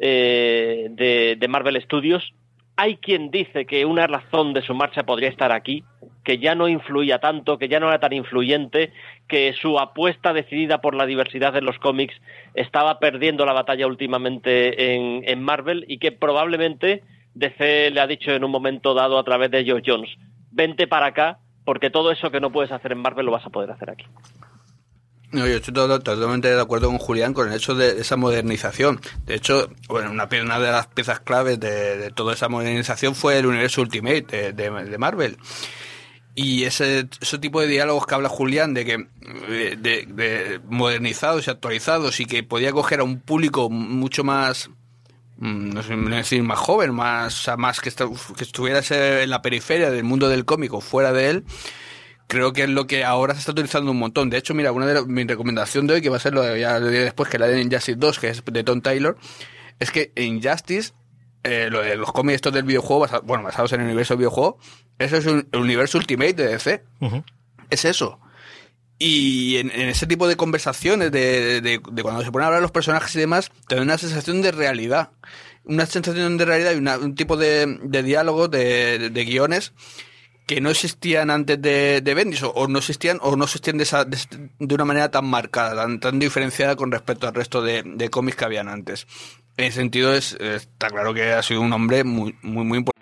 eh, de Marvel Studios. Hay quien dice que una razón de su marcha podría estar aquí, que ya no influía tanto, que ya no era tan influyente, que su apuesta decidida por la diversidad en los cómics estaba perdiendo la batalla últimamente en, Marvel y que probablemente DC le ha dicho en un momento dado a través de Geoff Jones, vente para acá porque todo eso que no puedes hacer en Marvel lo vas a poder hacer aquí. No, yo estoy totalmente de acuerdo con Julián con el hecho de esa modernización. De hecho, bueno, una, una de las piezas claves de, de toda esa modernización fue el universo Ultimate de, de- Marvel. Y ese, ese tipo de diálogos que habla Julián, de que de, de- de modernizados y actualizados y que podía coger a un público mucho más, mm, no sé decir más joven, más, o más que, estu- que estuviera en la periferia del mundo del cómic o fuera de él, creo que es lo que ahora se está utilizando un montón. De hecho, mira, una de mi recomendación de hoy, que va a ser lo de, ya lo diré después, que la de Injustice 2, que es de Tom Taylor, es que Injustice, eh, lo de los cómics estos del videojuego, basa- bueno, basados en el universo del videojuego, eso es un, el universo Ultimate de DC. Es eso. Y en, en ese tipo de conversaciones, de, de- de cuando se ponen a hablar los personajes y demás, te da una sensación de realidad. Una sensación de realidad y una- un tipo de, de diálogo, de guiones que no existían antes de, de Bendis, o, no existían, o no existían de, esa- de, de una manera tan marcada, tan, tan diferenciada con respecto al resto de, de cómics que habían antes. En ese sentido, es, está claro que ha sido un hombre muy, muy, muy importante.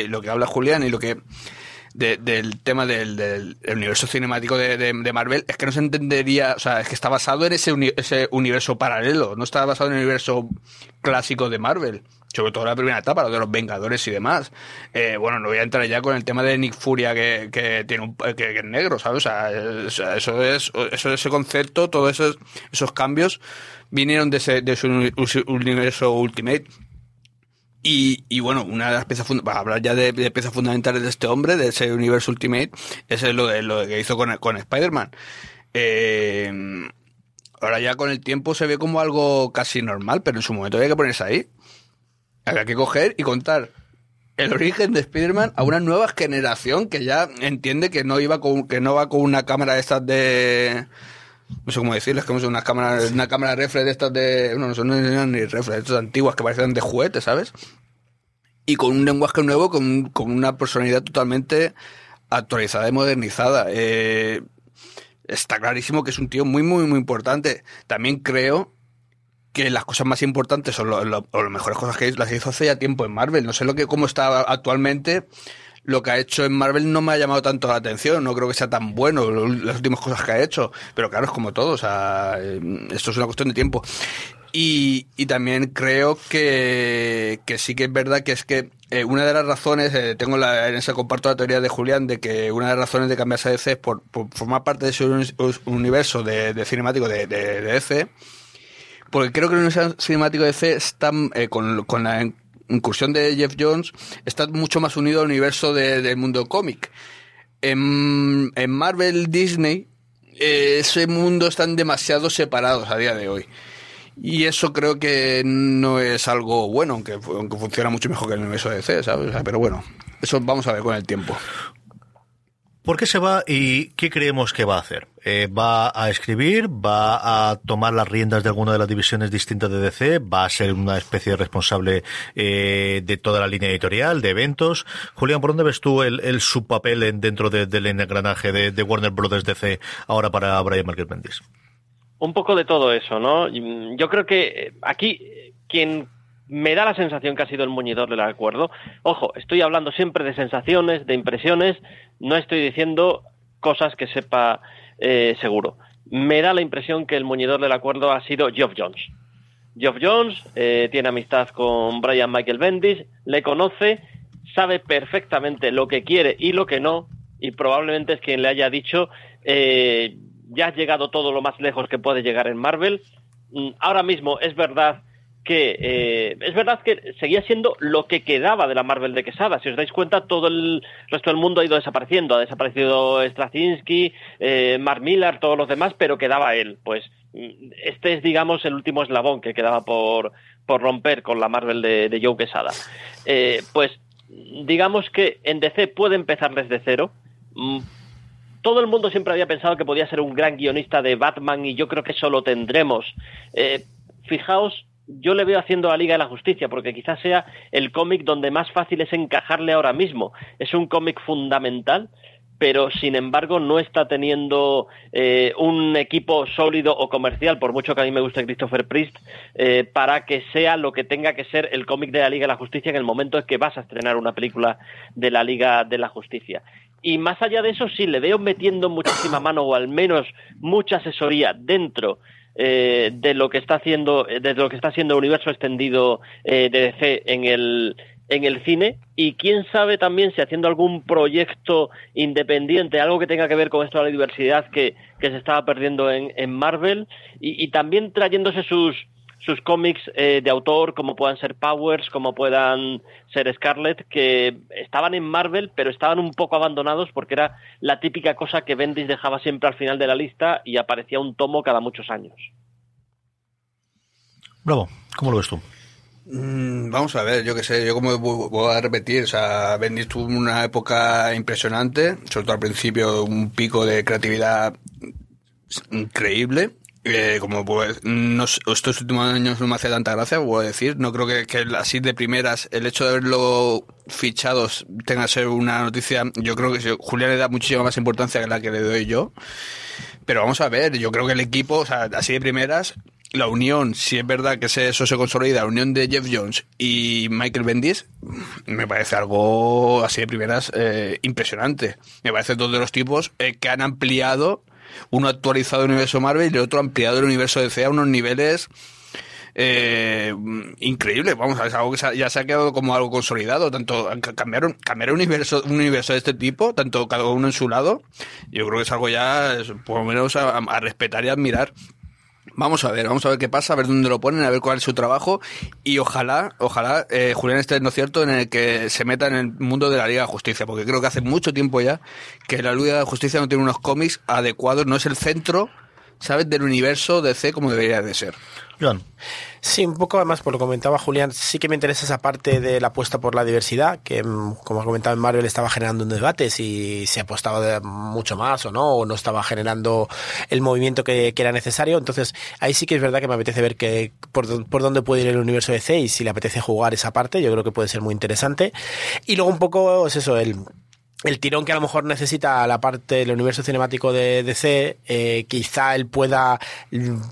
Y lo que habla Julián y lo que de- del tema del, del- universo cinemático de, Marvel es que no se entendería, o sea, es que está basado en ese, ese universo paralelo, no está basado en el universo clásico de Marvel, sobre todo la primera etapa, lo de los Vengadores y demás. Eh, bueno, no voy a entrar ya con el tema de Nick Furia que, que tiene un, que, que es negro, ¿sabes? O sea, eso es, eso ese concepto, todos esos, esos cambios vinieron de ese, de uni- universo Ultimate. Y, y bueno, una de las piezas para hablar ya de, piezas fundamentales de este hombre, de ese universo Ultimate, es lo, de, lo que hizo con, con Spider-Man. Eh, ahora ya con el tiempo se ve como algo casi normal, pero en su momento había que ponerse ahí. Había que coger y contar el origen de Spider-Man a una nueva generación que ya entiende que no iba con, que no va con una cámara de estas de no sé cómo decirles, como son unas cámaras, una cámara reflex de estas de, no, no son ni reflex, estas antiguas que parecen de juguete, ¿sabes? Y con un lenguaje nuevo, con, con una personalidad totalmente actualizada y modernizada. Eh, está clarísimo que es un tío muy, muy, muy importante. También creo que las cosas más importantes o, lo- las mejores cosas que las hizo hace ya tiempo en Marvel. No sé lo que cómo está actualmente. Lo que ha hecho en Marvel no me ha llamado tanto la atención. No creo que sea tan bueno las últimas cosas que ha hecho. Pero claro, es como todo. O sea, eh, esto es una cuestión de tiempo. Y, también creo que, que sí que es verdad que es que eh, una de las razones, eh, tengo la, en ese comparto la teoría de Julián, de que una de las razones de cambiarse a DC es por, por formar parte de ese uni- universo de, de cinemático de, de, de DC. Porque creo que el universo cinemático de DC está, eh, con, con la incursión de Jeff Jones, está mucho más unido al universo de- del mundo cómic. En, Marvel, Disney, eh, ese mundo están demasiado separados a día de hoy. Y eso creo que no es algo bueno, aunque, aunque funciona mucho mejor que el universo de DC, ¿sabes? Pero bueno, eso vamos a ver con el tiempo. ¿Por qué se va y qué creemos que va a hacer? Eh, ¿Va a escribir? ¿Va a tomar las riendas de alguna de las divisiones distintas de DC? ¿Va a ser una especie de responsable eh, de toda la línea editorial, de eventos? Julián, ¿por dónde ves tú el, el papel en- dentro de- del engranaje de, Warner Brothers DC ahora para Brian Marquez Bendis? Un poco de todo eso, ¿no? Yo creo que aquí quien me da la sensación que ha sido el muñidor del acuerdo, ojo, estoy hablando siempre de sensaciones, de impresiones, no estoy diciendo cosas que sepa eh, seguro. Me da la impresión que el muñidor del acuerdo ha sido Geoff Jones. Geoff Jones eh, tiene amistad con Brian Michael Bendis, le conoce, sabe perfectamente lo que quiere y lo que no, y probablemente es quien le haya dicho, eh, ya has llegado todo lo más lejos que puedes llegar en Marvel. Mm, Ahora mismo es verdad que eh, es verdad que seguía siendo lo que quedaba de la Marvel de Quesada. Si os dais cuenta, todo el resto del mundo ha ido desapareciendo. Ha desaparecido Straczynski, eh, Mark Millar, todos los demás, pero quedaba él. Pues mm, este es, digamos, el último eslabón que quedaba por, por romper con la Marvel de, Joe Quesada. Eh, pues digamos que en DC puede empezar desde cero. Mm, todo el mundo siempre había pensado que podía ser un gran guionista de Batman y yo creo que eso lo tendremos. Eh, fijaos, yo le veo haciendo la Liga de la Justicia porque quizás sea el cómic donde más fácil es encajarle ahora mismo. Es un cómic fundamental, pero sin embargo no está teniendo eh, un equipo sólido o comercial, por mucho que a mí me guste Christopher Priest, eh, para que sea lo que tenga que ser el cómic de la Liga de la Justicia en el momento en que vas a estrenar una película de la Liga de la Justicia. Y más allá de eso, sí, le veo metiendo muchísima mano o al menos mucha asesoría dentro eh, de lo que está haciendo, de lo que está haciendo el universo extendido eh, de DC en el en el cine. Y quién sabe también si haciendo algún proyecto independiente, algo que tenga que ver con esto de la diversidad que, que se estaba perdiendo en, en Marvel y también trayéndose sus, sus cómics eh, de autor, como puedan ser Powers, como puedan ser Scarlet, que estaban en Marvel, pero estaban un poco abandonados porque era la típica cosa que Bendis dejaba siempre al final de la lista y aparecía un tomo cada muchos años. Bravo, ¿cómo lo ves tú? Mm, vamos a ver, yo qué sé, yo como voy a repetir, o sea, Bendis tuvo una época impresionante, sobre todo al principio, un pico de creatividad increíble. Eh, como pues, no, estos últimos años no me hace tanta gracia, a decir. No creo que, que así de primeras el hecho de haberlo fichados tenga que ser una noticia. Yo creo que Julián le da muchísima más importancia que la que le doy yo. Pero vamos a ver, yo creo que el equipo, o sea, así de primeras, la unión, si es verdad que eso se consolida, la unión de Jeff Jones y Michael Bendis, me parece algo así de primeras eh, impresionante. Me parece dos de los tipos eh, que han ampliado, uno actualizado el universo Marvel y el otro ampliado el universo DC a unos niveles eh, increíbles. Vamos, es algo que ya se ha quedado como algo consolidado. Tanto ca- cambiaron, cambiar un universo, un universo de este tipo, tanto cada uno en su lado, yo creo que es algo ya, por lo menos, a respetar y admirar. Vamos a ver, vamos a ver qué pasa, a ver dónde lo ponen, a ver cuál es su trabajo. Y ojalá, ojalá eh, Julián esté en lo cierto en el que se meta en el mundo de la Liga de Justicia, porque creo que hace mucho tiempo ya que la Liga de Justicia no tiene unos cómics adecuados, no es el centro, ¿sabes?, del universo DC como debería de ser. Joan. Sí, un poco además, por lo que comentaba Julián, sí que me interesa esa parte de la apuesta por la diversidad, que mm, como ha comentado en Marvel estaba generando un debate si se apostaba de mucho más o no, o no estaba generando el movimiento que, que era necesario. Entonces, ahí sí que es verdad que me apetece ver que por dónde puede ir el universo de C y si le apetece jugar esa parte, yo creo que puede ser muy interesante. Y luego un poco es eso, el el tirón que a lo mejor necesita la parte del universo cinemático de DC, eh, quizá él pueda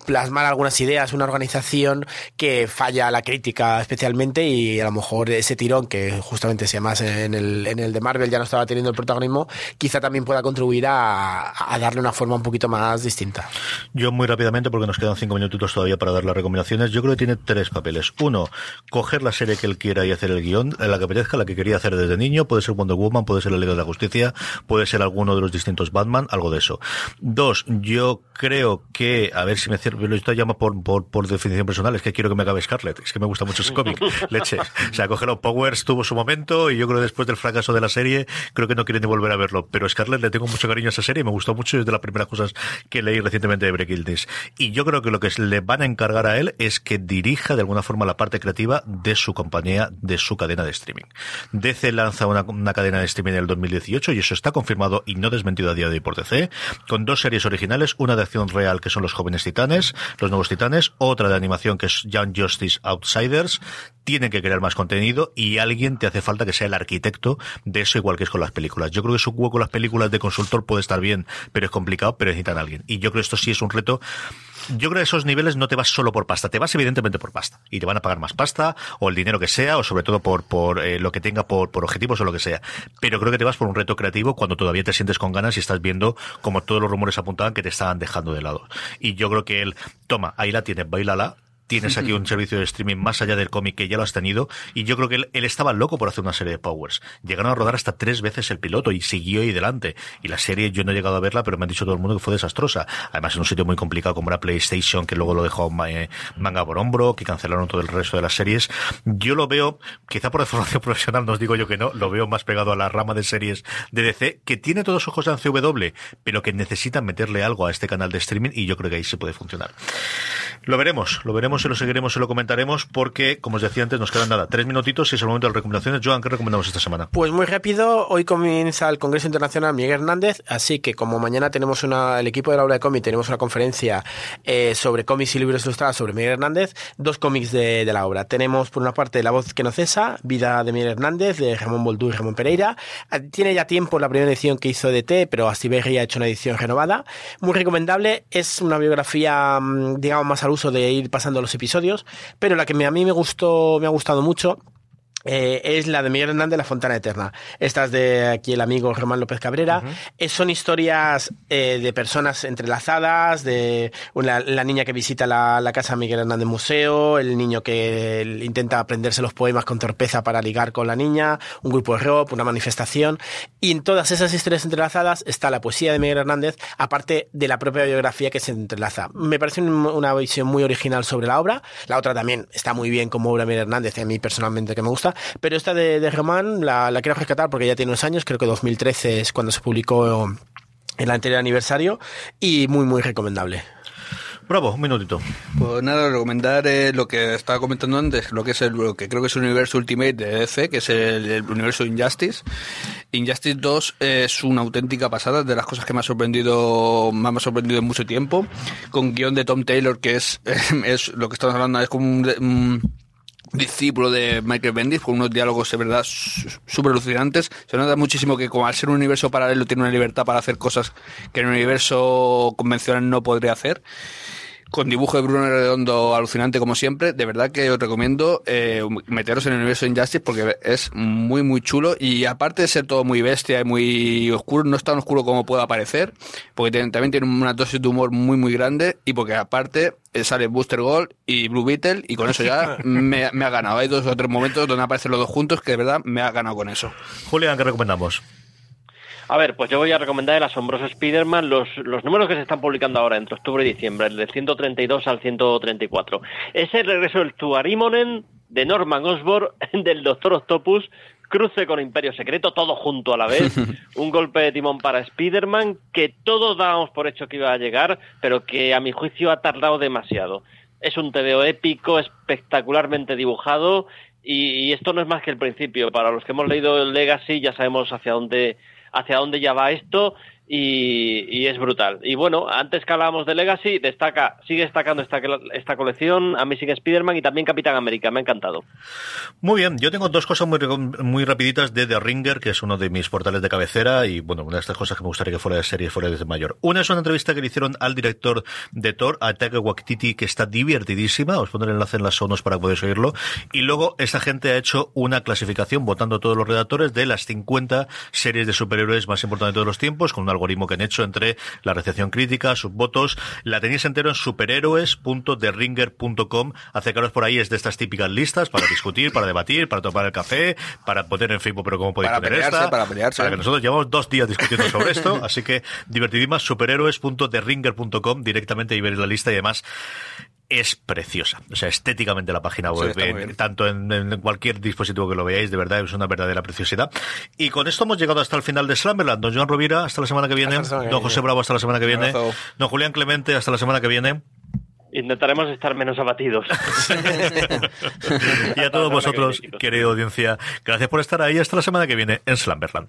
plasmar algunas ideas, una organización que falla a la crítica especialmente y a lo mejor ese tirón que justamente si además en el, en el de Marvel ya no estaba teniendo el protagonismo, quizá también pueda contribuir a, a darle una forma un poquito más distinta. Yo muy rápidamente, porque nos quedan cinco minutitos todavía para dar las recomendaciones, yo creo que tiene tres papeles. Uno, coger la serie que él quiera y hacer el guion, la que apetezca, la que quería hacer desde niño, puede ser Wonder Woman, puede ser la Liga de Justicia, puede ser alguno de los distintos Batman, algo de eso. Dos, yo creo que, a ver si me cierro, lo estoy llamo por, por, por definición personal, es que quiero que me acabe Scarlet, es que me gusta mucho ese cómic, leches. O sea, cógelo, Powers tuvo su momento y yo creo que después del fracaso de la serie, creo que no quieren ni volver a verlo, pero Scarlet le tengo mucho cariño a esa serie y me gustó mucho es de las primeras cosas que leí recientemente de Break Illness. Y yo creo que lo que le van a encargar a él es que dirija de alguna forma la parte creativa de su compañía, de su cadena de streaming. DC lanza una, cadena de streaming en el 2018 y eso está confirmado y no desmentido a día de hoy por DC, con dos series originales, una de acción real que son los jóvenes titanes, los nuevos titanes, otra de animación que es Young Justice Outsiders, tienen que crear más contenido y alguien te hace falta que sea el arquitecto de eso igual que es con las películas. Yo creo que su hueco en las películas de consultor puede estar bien, pero es complicado, pero necesitan a alguien. Y yo creo que esto sí es un reto yo creo que esos niveles no te vas solo por pasta, te vas evidentemente por pasta. Y te van a pagar más pasta, o el dinero que sea, o sobre todo por, por eh, lo que tenga por, por objetivos o lo que sea. Pero creo que te vas por un reto creativo cuando todavía te sientes con ganas y estás viendo como todos los rumores apuntaban que te estaban dejando de lado. Y yo creo que él, toma, ahí la tienes, bailala, tienes aquí un servicio de streaming más allá del cómic que ya lo has tenido. Y yo creo que él, estaba loco por hacer una serie de Powers. Llegaron a rodar hasta tres veces el piloto y siguió ahí delante. Y la serie yo no he llegado a verla, pero me han dicho todo el mundo que fue desastrosa. Además, en un sitio muy complicado como era PlayStation, que luego lo dejó eh, manga por hombro, que cancelaron todo el resto de las series. Yo lo veo, quizá por formación profesional, no os digo yo que no, lo veo más pegado a la rama de series de DC, que tiene todos ojos de CW, pero que necesitan meterle algo a este canal de streaming y yo creo que ahí se puede funcionar. Lo veremos, lo veremos y lo seguiremos y lo comentaremos porque, como os decía antes, nos quedan nada, tres minutitos y es el momento de las recomendaciones. Joan, ¿qué recomendamos esta semana? Pues muy rápido, hoy comienza el Congreso Internacional Miguel Hernández, así que como mañana tenemos una, el equipo de la obra de cómic, tenemos una conferencia eh, sobre cómics y libros ilustrados sobre Miguel Hernández, dos cómics de, de, la obra. Tenemos por una parte La voz que no cesa, Vida de Miguel Hernández, de Ramón Boldú y Ramón Pereira. Ah, tiene ya tiempo la primera edición que hizo de T, pero Astiberri ha hecho una edición renovada. Muy recomendable, es una biografía, mm, digamos, más al uso de ir pasando los episodios, pero la que a mí me gustó, me ha gustado mucho eh, es la de Miguel Hernández, La Fontana Eterna. Esta es de aquí el amigo Germán López Cabrera. Uh -huh. son historias eh, de personas entrelazadas, de una, la niña que visita la, la, casa Miguel Hernández Museo, el niño que intenta aprenderse los poemas con torpeza para ligar con la niña, un grupo de rock, una manifestación. Y en todas esas historias entrelazadas está la poesía de Miguel Hernández, aparte de la propia biografía que se entrelaza. Me parece una visión muy original sobre la obra. La otra también está muy bien como obra de Miguel Hernández, a mí personalmente que me gusta pero esta de, de Román la, la, quiero rescatar porque ya tiene unos años, creo que 2013 es cuando se publicó el anterior aniversario y muy, muy recomendable. Bravo, un minutito. Pues nada, recomendar eh, lo que estaba comentando antes, lo que es el, lo que creo que es el universo Ultimate de DC, que es el, el universo Injustice. Injustice 2 es una auténtica pasada, de las cosas que me ha sorprendido, me ha sorprendido en mucho tiempo, con guion de Tom Taylor, que es, es lo que estamos hablando, es como un, un discípulo de Michael Bendis con unos diálogos de verdad súper alucinantes. Se nota muchísimo que como al ser un universo paralelo tiene una libertad para hacer cosas que en un universo convencional no podría hacer con dibujo de Bruno Redondo alucinante como siempre. De verdad que os recomiendo eh, meteros en el universo Injustice porque es muy muy chulo y aparte de ser todo muy bestia y muy oscuro, no es tan oscuro como pueda parecer, porque también tiene una dosis de humor muy muy grande y porque aparte eh, sale Booster Gold y Blue Beetle y con eso ya me, me ha ganado. Hay dos o tres momentos donde aparecen los dos juntos que de verdad me ha ganado con eso. Julián, ¿qué recomendamos? A ver, pues yo voy a recomendar el asombroso Spider-Man, los, los números que se están publicando ahora entre octubre y diciembre, el del 132 al 134. Es el regreso del Tuarimonen de Norman Osborn, del Doctor Octopus, cruce con Imperio Secreto, todo junto a la vez. Un golpe de timón para Spider-Man que todos dábamos por hecho que iba a llegar, pero que a mi juicio ha tardado demasiado. Es un TVO épico, espectacularmente dibujado, y, y esto no es más que el principio. Para los que hemos leído el Legacy ya sabemos hacia dónde hacia dónde ya va esto y, es brutal. Y bueno, antes que hablábamos de Legacy, destaca, sigue destacando esta, esta colección, Amazing Spider-Man y también Capitán América, me ha encantado. Muy bien, yo tengo dos cosas muy, muy rapiditas de The Ringer, que es uno de mis portales de cabecera y bueno, una de estas cosas que me gustaría que fuera de serie, fuera desde mayor. Una es una entrevista que le hicieron al director de Thor, a Taika Waititi, que está divertidísima, os pondré el enlace en las sonos para podáis oírlo. Y luego esta gente ha hecho una clasificación, votando todos los redactores, de las 50 series de superhéroes más importantes de todos los tiempos, con un algoritmo que han hecho entre la recepción crítica, sus votos. La tenéis entero en superhéroes.derringer.com. Acercaros por ahí, es de estas típicas listas para discutir, para debatir, para tomar el café, para poner en Facebook, pero cómo podéis para poner pelearse, esta. Para pelearse. Para que nosotros llevamos dos días discutiendo sobre esto, así que divertidísimas, superhéroes.derringer.com directamente y veréis la lista y además es preciosa. O sea, estéticamente la página web, Sí, en- tanto en, en cualquier dispositivo que lo veáis, de verdad es una verdadera preciosidad. Y con esto hemos llegado hasta el final de Slamberland. Don Joan Rovira, hasta la semana que viene. Semana que Don viene. José Bravo, hasta la semana que viene. Don Julián Clemente, hasta la semana que viene. Intentaremos estar menos abatidos. y a todos vosotros, querida audiencia, gracias por estar ahí. Hasta la semana que viene en Slamberland.